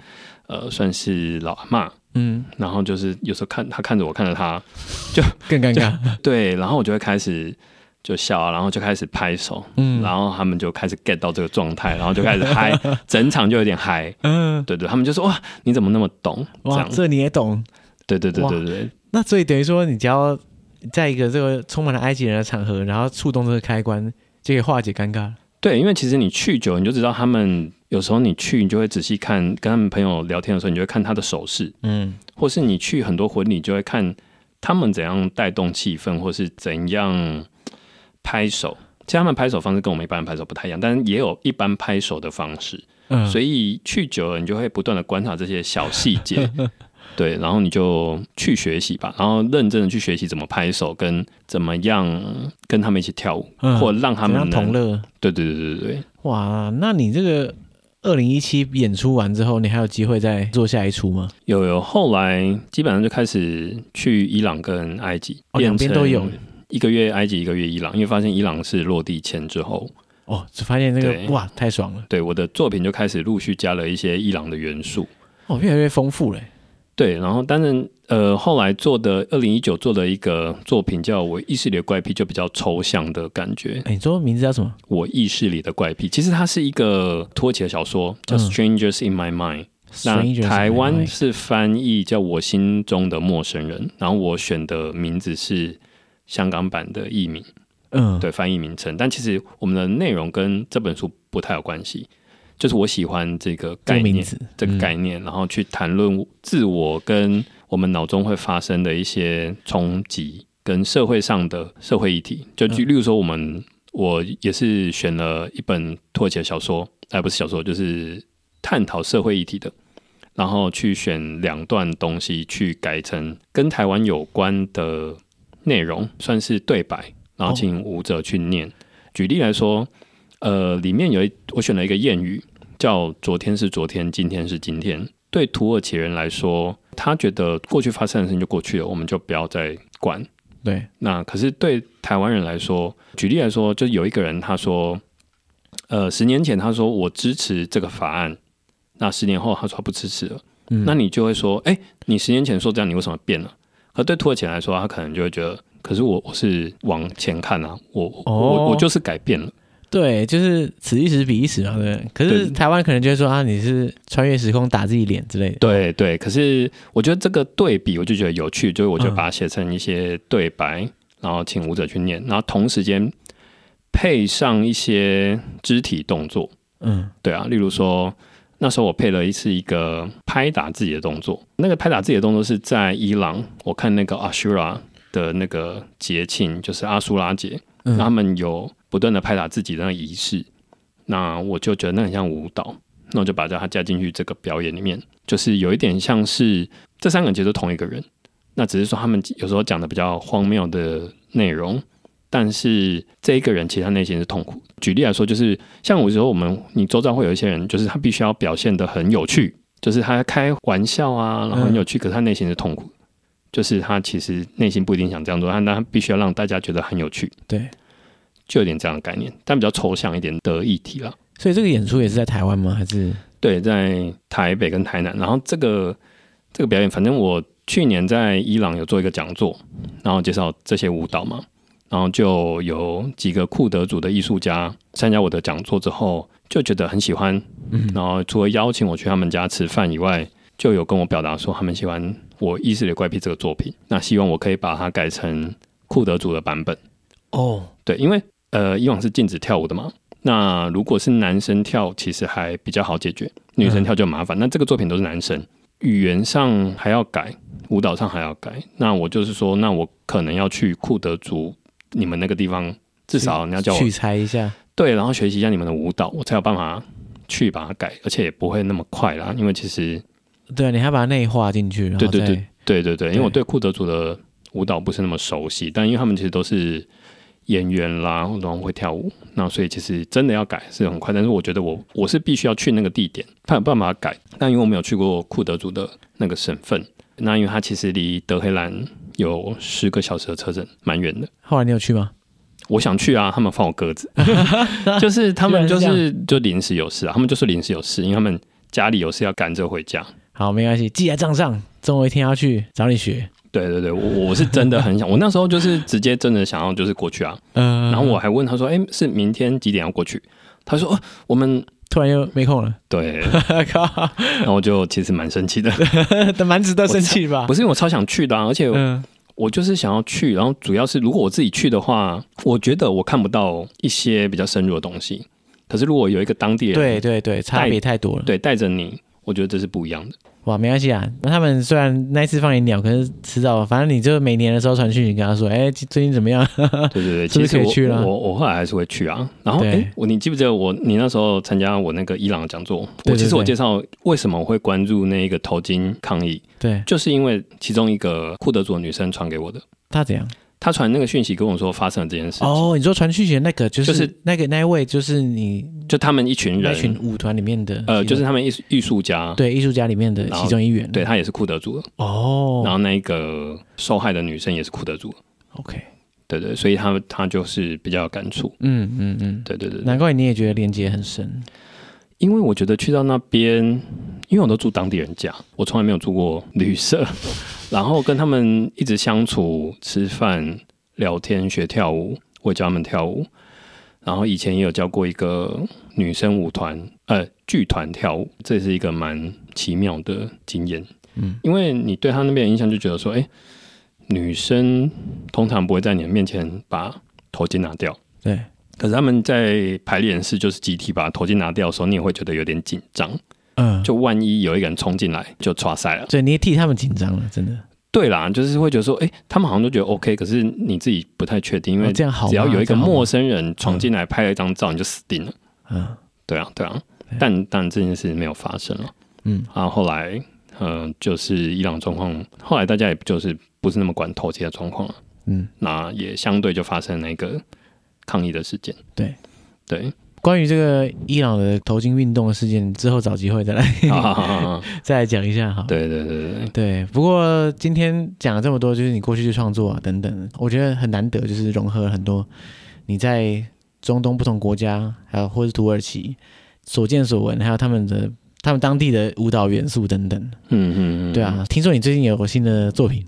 呃，算是老阿嬷，嗯，然后就是有时候看他看着我，看着他，就更尴尬。对，然后我就会开始就笑啊，然后就开始拍手，嗯，然后他们就开始 get 到这个状态，然后就开始嗨，整场就有点嗨，嗯，对对，他们就说哇，你怎么那么懂？哇，这你也懂？对对对对对。那所以等于说，你只要在一个这个充满了埃及人的场合，然后触动这个开关，就可以化解尴尬。对，因为其实你去久，你就知道他们。有时候你去，你就会仔细看，跟他们朋友聊天的时候，你就会看他的手势，嗯，或是你去很多婚礼，就会看他们怎样带动气氛，或是怎样拍手。其实他们拍手方式跟我们一般人拍手不太一样，但是也有一般拍手的方式。嗯，所以去久了，你就会不断的观察这些小细节。对，然后你就去学习吧，然后认真的去学习怎么拍手，跟怎么样跟他们一起跳舞，嗯、或者让他们同乐。对对对对对。哇，那你这个二零一七演出完之后，你还有机会再做下一出吗？有有，后来基本上就开始去伊朗跟埃及，两边都有。一个月埃及，一个月伊朗，因为发现伊朗是落地签之后，哦，只发现那个哇，太爽了。对，我的作品就开始陆续加了一些伊朗的元素，哦，越来越丰富了。对，然后当然，呃，后来做的二零一九做的一个作品叫《我意识里的怪癖》，就比较抽象的感觉。哎你说名字叫什么？我意识里的怪癖，其实它是一个土耳其的小说，叫《Strangers in My Mind》。嗯，那台湾是翻译叫我心中的陌生人，然后我选的名字是香港版的译名，嗯，对，翻译名称。但其实我们的内容跟这本书不太有关系。就是我喜欢这个概念，这个，这个概念，嗯、然后去谈论自我跟我们脑中会发生的一些冲击，跟社会上的社会议题。就举例如说，我们我也是选了一本土耳其的小说，哎，不是小说，就是探讨社会议题的，然后去选两段东西去改成跟台湾有关的内容，算是对白，然后请舞者去念。哦、举例来说。呃，里面有一我选了一个谚语，叫“昨天是昨天，今天是今天”。对土耳其人来说，他觉得过去发生的事情就过去了，我们就不要再管。对，那可是对台湾人来说，举例来说，就有一个人他说，呃，十年前他说我支持这个法案，那十年后他说他不支持了，嗯、那你就会说，哎，你十年前说这样，你为什么变了？而对土耳其人来说，他可能就会觉得，可是我我是往前看啊，我、哦、我我就是改变了。对，就是此一时彼一时嘛，对。可是台湾可能就会说啊，你是穿越时空打自己脸之类的。对对，可是我觉得这个对比，我就觉得有趣，就是我就把它写成一些对白，嗯、然后请舞者去念，然后同时间配上一些肢体动作。嗯，对啊，例如说那时候我配了一次一个拍打自己的动作，那个拍打自己的动作是在伊朗，我看那个阿修拉的那个节庆，就是阿苏拉节，嗯、他们有。不断的拍打自己的那个仪式，那我就觉得那很像舞蹈，那我就把它加进去这个表演里面，就是有一点像是这三个人其实都同一个人，那只是说他们有时候讲的比较荒谬的内容，但是这一个人其实他内心是痛苦。举例来说，就是像有时候我们你周遭会有一些人，就是他必须要表现的很有趣，就是他开玩笑啊，然后很有趣，可是他内心是痛苦，就是他其实内心不一定想这样做，但他必须要让大家觉得很有趣。对。就有点这样的概念，但比较抽象一点的议题了。所以这个演出也是在台湾吗？还是？对，在台北跟台南。然后这个这个表演，反正我去年在伊朗有做一个讲座，然后介绍这些舞蹈嘛。然后就有几个库德族的艺术家参加我的讲座之后，就觉得很喜欢。嗯，然后除了邀请我去他们家吃饭以外，就有跟我表达说他们喜欢我《意识的怪癖》这个作品，那希望我可以把它改成库德族的版本。哦，对，因为呃以往是禁止跳舞的嘛，那如果是男生跳，其实还比较好解决，女生跳就麻烦。嗯、那这个作品都是男生，语言上还要改，舞蹈上还要改。那我就是说，那我可能要去库德族。你们那个地方至少你要叫我取材一下，对，然后学习一下你们的舞蹈，我才有办法去把它改，而且也不会那么快啦。因为其实，对啊，你还把它内化进去，对对对对对对，因为我对库德族的舞蹈不是那么熟悉，但因为他们其实都是演员啦，然后会跳舞，那所以其实真的要改是很快。但是我觉得我我是必须要去那个地点，他有办法改。但因为我没有去过库德族的那个省份，那因为它其实离德黑兰。有十个小时的车程，蛮远的。后来你有去吗？我想去啊，他们放我鸽子，就是他们就是就临时有事啊，他们就是临时有事，因为他们家里有事要赶着回家。好，没关系，记在账上，总有一天要去找你学。对对对，我我是真的很想，我那时候就是直接真的想要就是过去啊。嗯，然后我还问他说：“哎，是明天几点要过去？”他说：“哦，我们。”突然又没空了，对，然后我就其实蛮生气的，蛮值得生气吧？不是因为我超想去的，啊，而且我就是想要去，然后主要是如果我自己去的话，我觉得我看不到一些比较深入的东西。可是如果有一个当地人，对对对，差别太多了，对，带着你，我觉得这是不一样的。哇，没关系啊。那他们虽然那一次放你鸟，可是迟早，反正你就每年的时候传讯，你跟他说，哎、欸，最近怎么样？对对对，其实可以去了。我我后来还是会去啊。然后，哎我你记不记得我你那时候参加我那个伊朗的讲座？我其实我介绍为什么我会关注那一个头巾抗议，对，就是因为其中一个库德族女生传给我的。她怎样？他传那个讯息跟我说发生了这件事情。哦，你说传讯息的那个就是就是那个那一位，就是你就他们一群人，一群舞团里面的呃，就是他们艺艺术家，对艺术家里面的其中一员，对他也是库德族。的哦。然后那个受害的女生也是库德族，OK，对对，所以他他就是比较有感触，嗯嗯嗯，对对对，难怪你也觉得连接很深，因为我觉得去到那边，因为我都住当地人家，我从来没有住过旅社。然后跟他们一直相处、吃饭、聊天、学跳舞，我也教他们跳舞。然后以前也有教过一个女生舞团，呃，剧团跳舞，这是一个蛮奇妙的经验。嗯，因为你对他那边的印象就觉得说，哎，女生通常不会在你的面前把头巾拿掉。对。可是他们在排练室就是集体把头巾拿掉的时候，你也会觉得有点紧张。嗯，就万一有一个人冲进来，就剉赛了。对，你也替他们紧张了，真的。对啦，就是会觉得说，哎，他们好像都觉得 OK，可是你自己不太确定，因为这样好，只要有一个陌生人闯进来拍了一张照，你就死定了。嗯，对啊，对啊。但但这件事没有发生了。嗯，然后后来，嗯，就是伊朗状况，后来大家也就是不是那么管头巾的状况了。嗯，那也相对就发生那个抗议的事件。对，对。关于这个伊朗的头巾运动的事件，之后找机会再来 再来讲一下哈。对对对对对。不过今天讲了这么多，就是你过去的创作啊等等，我觉得很难得，就是融合了很多你在中东不同国家，还有或是土耳其所见所闻，还有他们的他们当地的舞蹈元素等等。嗯嗯嗯。对啊，听说你最近有新的作品。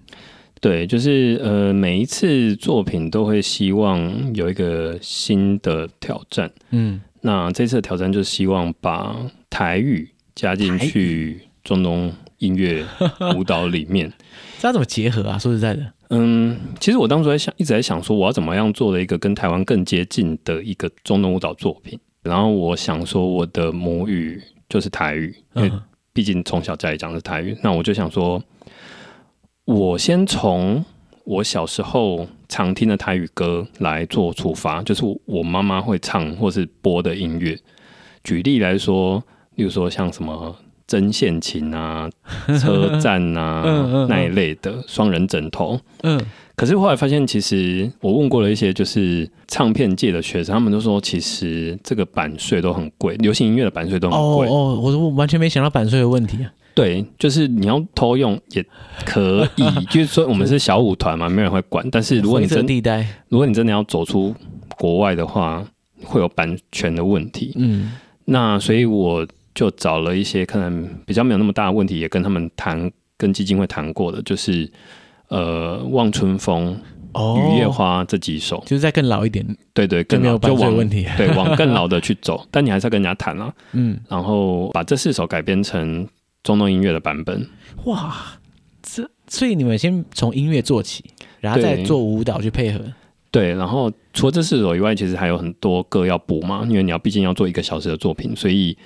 对，就是呃，每一次作品都会希望有一个新的挑战。嗯，那这次的挑战就是希望把台语加进去中东音乐 舞蹈里面。这要怎么结合啊？说实在的，嗯，其实我当初在想，一直在想说，我要怎么样做的一个跟台湾更接近的一个中东舞蹈作品。然后我想说，我的母语就是台语，因为毕竟从小家里讲的是台语。那我就想说。我先从我小时候常听的台语歌来做出发，就是我妈妈会唱或是播的音乐。举例来说，例如说像什么针线琴啊、车站啊那一类的双人枕头。嗯，可是后来发现，其实我问过了一些就是唱片界的学生，他们都说，其实这个版税都很贵，流行音乐的版税都很贵。哦哦，我完全没想到版税的问题啊。对，就是你要偷用也可以，就是说我们是小舞团嘛，没人会管。但是如果你真，如果你真的要走出国外的话，会有版权的问题。嗯，那所以我就找了一些可能比较没有那么大的问题，也跟他们谈，跟基金会谈过的，就是呃，望春风、雨夜花这几首，就是再更老一点，对对，更没有版权问题，对，往更老的去走。但你还是要跟人家谈啊。嗯，然后把这四首改编成中东音乐的版本。哇，这所以你们先从音乐做起，然后再做舞蹈去配合。对，然后除了这四首以外，其实还有很多歌要补嘛，因为你要毕竟要做一个小时的作品，所以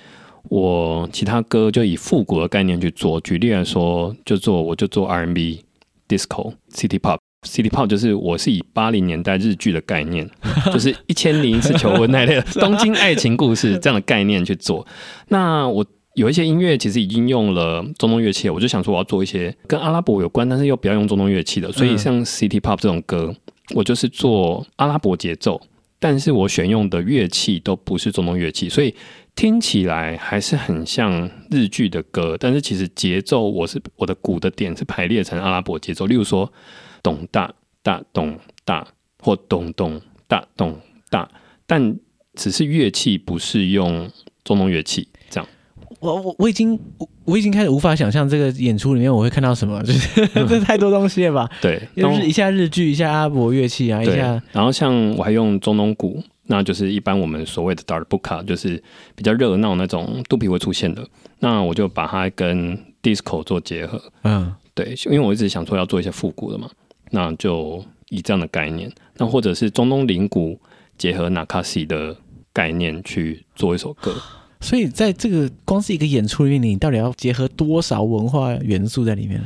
我其他歌就以复古的概念去做。举例来说，就做我就做 R&B、Disco、City Pop。City Pop 就是我是以八零年代日剧的概念，就是一千零一次求婚那类的东京爱情故事这样的概念去做。那我有一些音乐其实已经用了中东乐器，我就想说我要做一些跟阿拉伯有关，但是又不要用中东乐器的。所以像 City Pop 这种歌。我就是做阿拉伯节奏，但是我选用的乐器都不是中东乐器，所以听起来还是很像日剧的歌，但是其实节奏我是我的鼓的点是排列成阿拉伯节奏，例如说咚大大咚大或咚咚大咚大，但只是乐器不是用中东乐器。我我我已经我我已经开始无法想象这个演出里面我会看到什么，就是 这太多东西了吧？对，就是一下日剧，一下阿拉伯乐器啊，一下。然后像我还用中东鼓，那就是一般我们所谓的 darbuka，就是比较热闹那种肚皮会出现的。那我就把它跟 disco 做结合。嗯，对，因为我一直想说要做一些复古的嘛，那就以这样的概念，那或者是中东铃鼓结合 nakasi 的概念去做一首歌。所以在这个光是一个演出里面，你到底要结合多少文化元素在里面？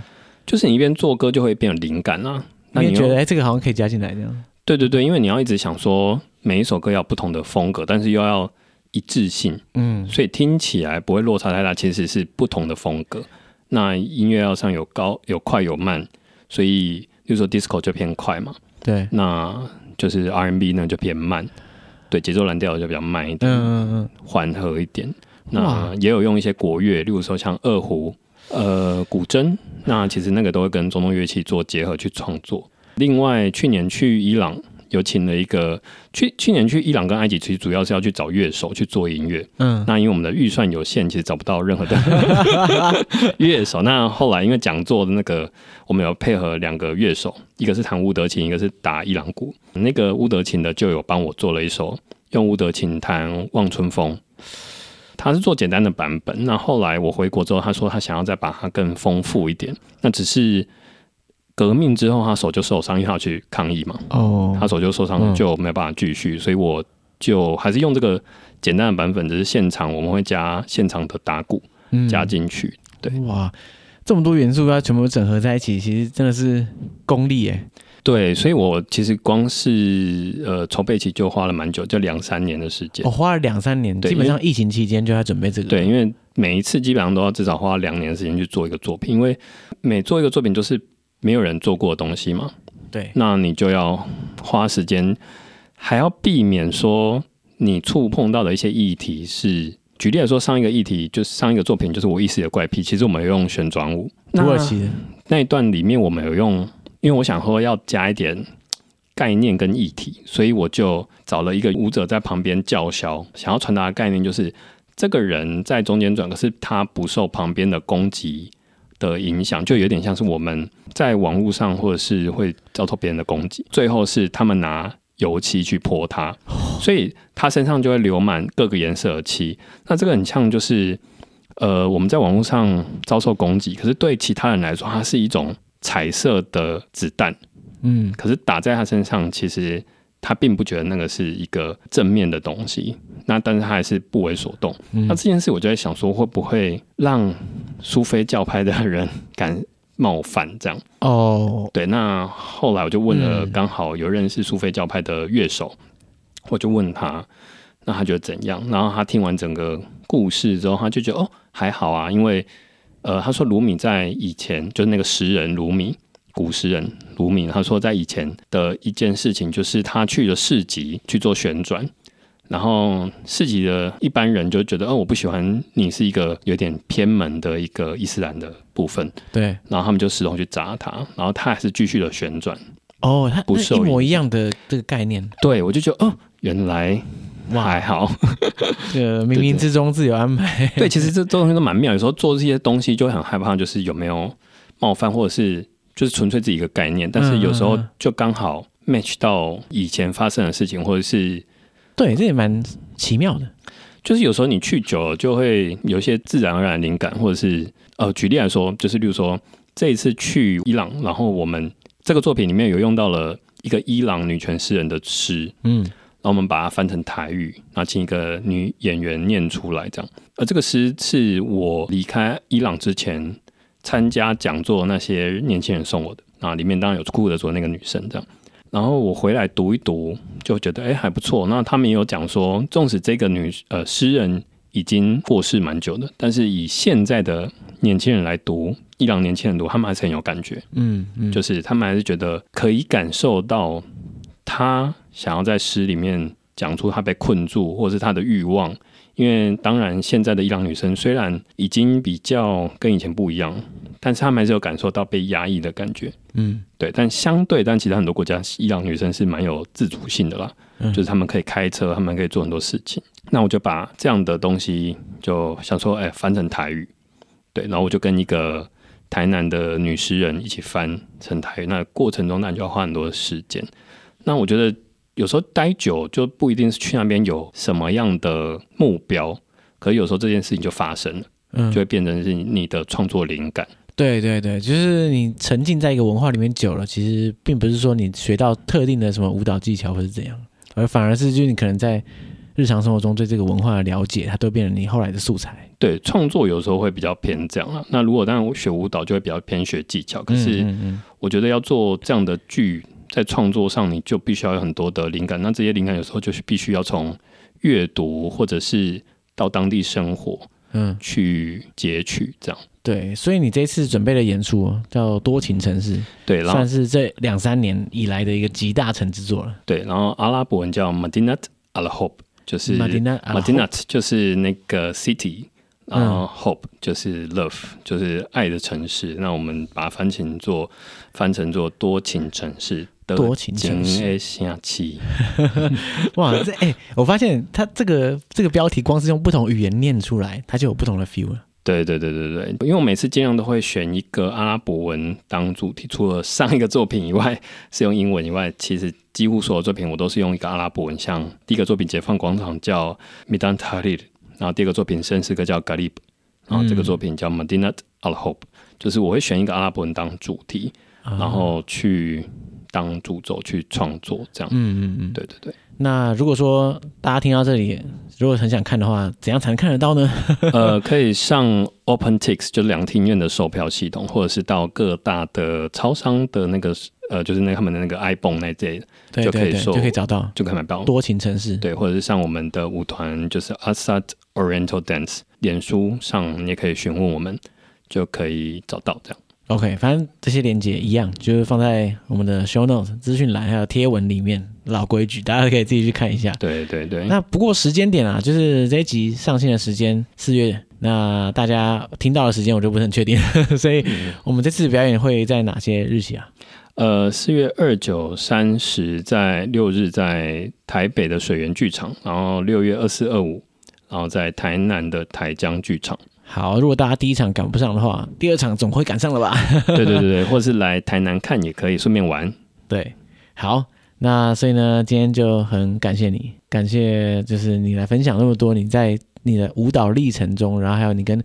就是你一边做歌就会变有灵感啊。那你觉得哎，这个好像可以加进来这样？对对对，因为你要一直想说每一首歌要不同的风格，但是又要一致性，嗯，所以听起来不会落差太大。其实是不同的风格。那音乐要上有高有快有慢，所以比如说 disco 就偏快嘛，对，那就是 R&B 呢就偏慢。对，节奏蓝调就比较慢一点，缓和一点。那也有用一些国乐，例如说像二胡、呃古筝，那其实那个都会跟中东乐器做结合去创作。另外，去年去伊朗。有请了一个去去年去伊朗跟埃及，其实主要是要去找乐手去做音乐。嗯，那因为我们的预算有限，其实找不到任何的 乐手。那后来因为讲座的那个，我们有配合两个乐手，一个是弹乌德琴，一个是打伊朗鼓。那个乌德琴的就有帮我做了一首，用乌德琴弹《望春风》，他是做简单的版本。那后来我回国之后，他说他想要再把它更丰富一点。那只是。革命之后，他手就受伤，因为他要去抗议嘛。哦，他手就受伤，就没有办法继续，嗯，所以我就还是用这个简单的版本，只是现场我们会加现场的打鼓加进去。对，哇，这么多元素要全部整合在一起，其实真的是功力耶。对，所以我其实光是呃筹备期就花了蛮久，就两三年的时间。我，哦，花了两三年，基本上疫情期间就要准备这个。对，因为每一次基本上都要至少花两年的时间去做一个作品，因为每做一个作品就是。没有人做过的东西嘛？对，那你就要花时间，还要避免说你触碰到的一些议题是，举例来说，上一个议题就是上一个作品就是我一时的怪癖，其实我们有用旋转舞，土耳其那一段里面我们有用，因为我想说要加一点概念跟议题，所以我就找了一个舞者在旁边叫嚣，想要传达的概念就是这个人在中间转，可是他不受旁边的攻击的影响，就有点像是我们在网络上，或者是会遭受别人的攻击，最后是他们拿油漆去泼他，所以他身上就会流满各个颜色的漆。那这个很像就是，呃，我们在网络上遭受攻击，可是对其他人来说，它是一种彩色的子弹，嗯，可是打在他身上，其实。他并不觉得那个是一个正面的东西，那但是他还是不为所动。嗯、那这件事，我就在想说，会不会让苏菲教派的人敢冒犯这样？哦，对。那后来我就问了，刚好有认识苏菲教派的乐手，嗯、我就问他，那他觉得怎样？然后他听完整个故事之后，他就觉得哦，还好啊，因为呃，他说卢米在以前就是那个诗人卢米。古诗人卢敏他说，在以前的一件事情，就是他去了市集去做旋转，然后市集的一般人就觉得，哦，我不喜欢你是一个有点偏门的一个伊斯兰的部分，对，然后他们就石头去砸他，然后他还是继续的旋转，哦，他不是一模一样的这个概念。对，我就觉得哦，原来哇还好，这个冥冥之中自有安排。对，对，其实这这东西都蛮妙。有时候做这些东西就会很害怕，就是有没有冒犯，或者是就是纯粹自己一个概念。但是有时候就刚好 match 到以前发生的事情，或者是对，这也蛮奇妙的。就是有时候你去久了，就会有一些自然而然灵感，或者是呃，举例来说，就是例如说这一次去伊朗，然后我们这个作品里面有用到了一个伊朗女权诗人的诗，嗯，然后我们把它翻成台语，然后请一个女演员念出来，这样。而这个诗是我离开伊朗之前参加讲座那些年轻人送我的，啊，里面当然有顾德卓那个女生这样。然后我回来读一读，就觉得哎还不错。那他们也有讲说，纵使这个女呃诗人已经过世蛮久的，但是以现在的年轻人来读，伊朗年轻人读，他们还是很有感觉。嗯，嗯，就是他们还是觉得可以感受到他想要在诗里面讲出他被困住，或是他的欲望。因为当然，现在的伊朗女生虽然已经比较跟以前不一样，但是她们还是有感受到被压抑的感觉。嗯，对。但相对，但其他很多国家，伊朗女生是蛮有自主性的啦，嗯、就是她们可以开车，她们可以做很多事情。那我就把这样的东西就想说，哎，翻成台语。对，然后我就跟一个台南的女诗人一起翻成台语。那过程中，那你就要花很多的时间。那我觉得。有时候待久就不一定是去那边有什么样的目标，可是有时候这件事情就发生了，嗯，就会变成是你的创作灵感。对对对，就是你沉浸在一个文化里面久了，其实并不是说你学到特定的什么舞蹈技巧或是怎样，而反而是就是你可能在日常生活中对这个文化的了解，它都变成你后来的素材。对，创作有时候会比较偏这样了。那如果当然我学舞蹈就会比较偏学技巧，可是我觉得要做这样的剧。在创作上，你就必须要有很多的灵感。那这些灵感有时候就是必须要从阅读，或者是到当地生活，嗯，去截取这样。对，所以你这次准备的演出叫《多情城市》，对，算是这两三年以来的一个集大成之作了。对，然后阿拉伯文叫 Madinat Al Hope，就是 Madinat 就是那个 city，然后 Hope 就是 Love，就是爱的城市。那我们把它翻成做翻成做多情城市。多情城市，下期 哇！这哎、欸，我发现他这个这个标题，光是用不同语言念出来，它就有不同的 feel 了。对对对对对，因为我每次尽量都会选一个阿拉伯文当主题，除了上一个作品以外是用英文以外，其实几乎所有作品我都是用一个阿拉伯文。像第一个作品《解放广场》叫 Midan Tahrir，然后第二个作品《圣诗歌》叫 Galib，然后这个作品叫 Madinat Al Hope，就是我会选一个阿拉伯文当主题，然后去。当主轴去创作，这样，嗯嗯嗯，对对对。那如果说大家听到这里，如果很想看的话，怎样才能看得到呢？呃，可以上 OpenTix，就两厅院的售票系统，或者是到各大的超商的那个，呃，就是那他们的那个 iPhone 那这，对就可以说就可以找到，就可以买到。多情城市，对，或者是上我们的舞团，就是 Assad Oriental Dance，脸书上你也可以询问我们，就可以找到这样。OK，反正这些连接一样，就是放在我们的 show notes 资讯栏还有贴文里面。老规矩，大家可以自己去看一下。对对对。那不过时间点啊，就是这一集上线的时间四月，那大家听到的时间我就不是很确定，所以我们这次表演会在哪些日期啊？呃，四月二九三十在六日在台北的水源剧场，然后六月二四二五，然后在台南的台江剧场。好，如果大家第一场赶不上的话，第二场总会赶上了吧？对对对对，或者是来台南看也可以，顺便玩。对，好，那所以呢，今天就很感谢你，感谢就是你来分享那么多你在你的舞蹈历程中，然后还有你跟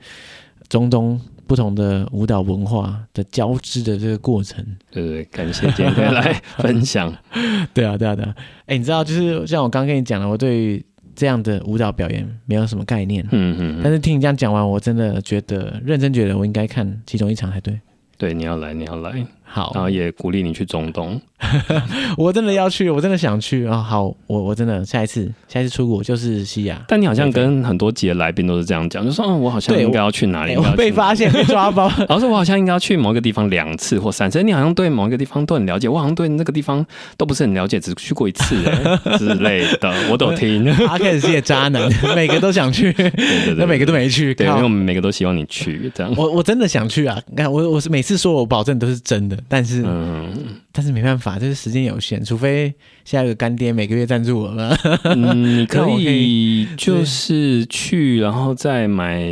中东不同的舞蹈文化的交织的这个过程。对对对，感谢今天来分享。对啊，对啊，对啊。哎，你知道，就是像我刚刚跟你讲的，我对于。这样的舞蹈表演没有什么概念，嗯嗯，但是听你这样讲完，我真的觉得认真觉得我应该看其中一场才对。对，你要来，你要来，好，然后也鼓励你去中东。我真的要去，我真的想去啊！好，我我真的下一次，下一次出国就是西亚。但你好像跟很多节的来宾都是这样讲，就说嗯，我好像应该要去哪里？我被发现被抓包。然后说我好像应该要去某一个地方两次或三次。你好像对某一个地方都很了解，我好像对那个地方都不是很了解，只去过一次 之类的，我都听。阿 Ken 是些渣男，每个都想去，对对对，每个都没去。对，因为我们每个都希望你去这样。我我真的想去啊！你看，我我是每次说我保证都是真的，但是，嗯，但是没办法，就是时间有限，除非下一个干爹每个月赞助我了。嗯，你 可以就是去，然后再买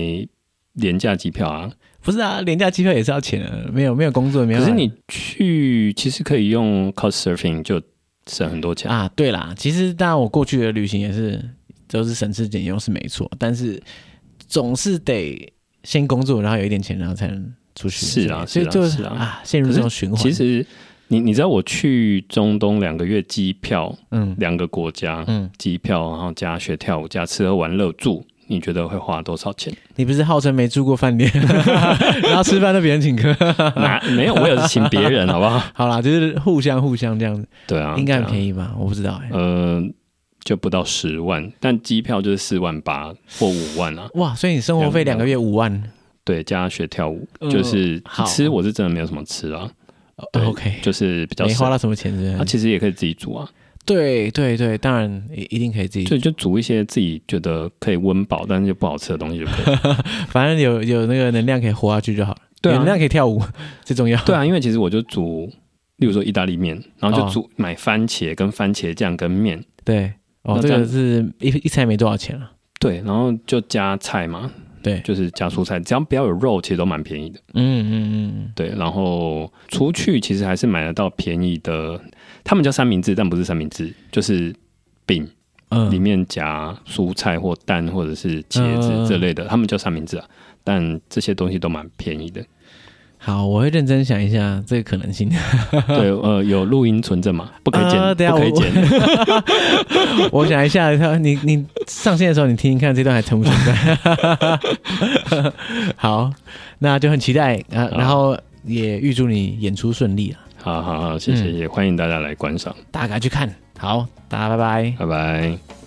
廉价机票啊。不是啊，廉价机票也是要钱的，没有没有工作，没有。可是你去其实可以用 Couchsurfing 就省很多钱啊。对啦，其实当然我过去的旅行也是都是省吃俭用是没错，但是总是得先工作，然后有一点钱，然后才能出去。是啊，是啊，是啊，啊，陷入这种循环。其实你你知道我去中东两个月机票，嗯，两个国家，嗯，机票然后加学跳舞加吃喝玩乐住。你觉得会花多少钱？你不是号称没住过饭店，然后吃饭都别人请客？哪没有？我也是请别人，好不好？好啦，就是互相互相这样子。对啊，应该很便宜吧？我不知道哎、欸。呃，就不到十万，但机票就是四万八或五万啊。哇，所以你生活费两个月五万？对，加学跳舞，就是吃，我是真的没有什么吃啊。对 OK，就是比较没花到什么钱是不是？他、啊、其实也可以自己煮啊。对对对，当然一一定可以自己，所以就煮一些自己觉得可以温饱，但是又不好吃的东西就可以。反正有有那个能量可以活下去就好了。对、啊，能量可以跳舞 最重要。对啊，因为其实我就煮，例如说意大利面，然后就煮、哦、买番茄跟番茄酱跟面。对，哦，这，这个是一一餐没多少钱啊。对，然后就加菜嘛。对，就是加蔬菜，只要不要有肉，其实都蛮便宜的。嗯嗯嗯，对。然后出去其实还是买得到便宜的。他们叫三明治，但不是三明治，就是饼，嗯，里面夹蔬菜或蛋或者是茄子这类的，嗯、他们叫三明治啊。但这些东西都蛮便宜的。好，我会认真想一下这个可能性。对，呃，有录音存证嘛？不可以剪，呃、不可以剪。我，我想一下，你你上线的时候，你听听看这段还存不存在？好，那就很期待啊，然后也预祝你演出顺利啊。好好好，谢谢，嗯、也欢迎大家来观赏，大家去看。好，大家拜拜，拜拜。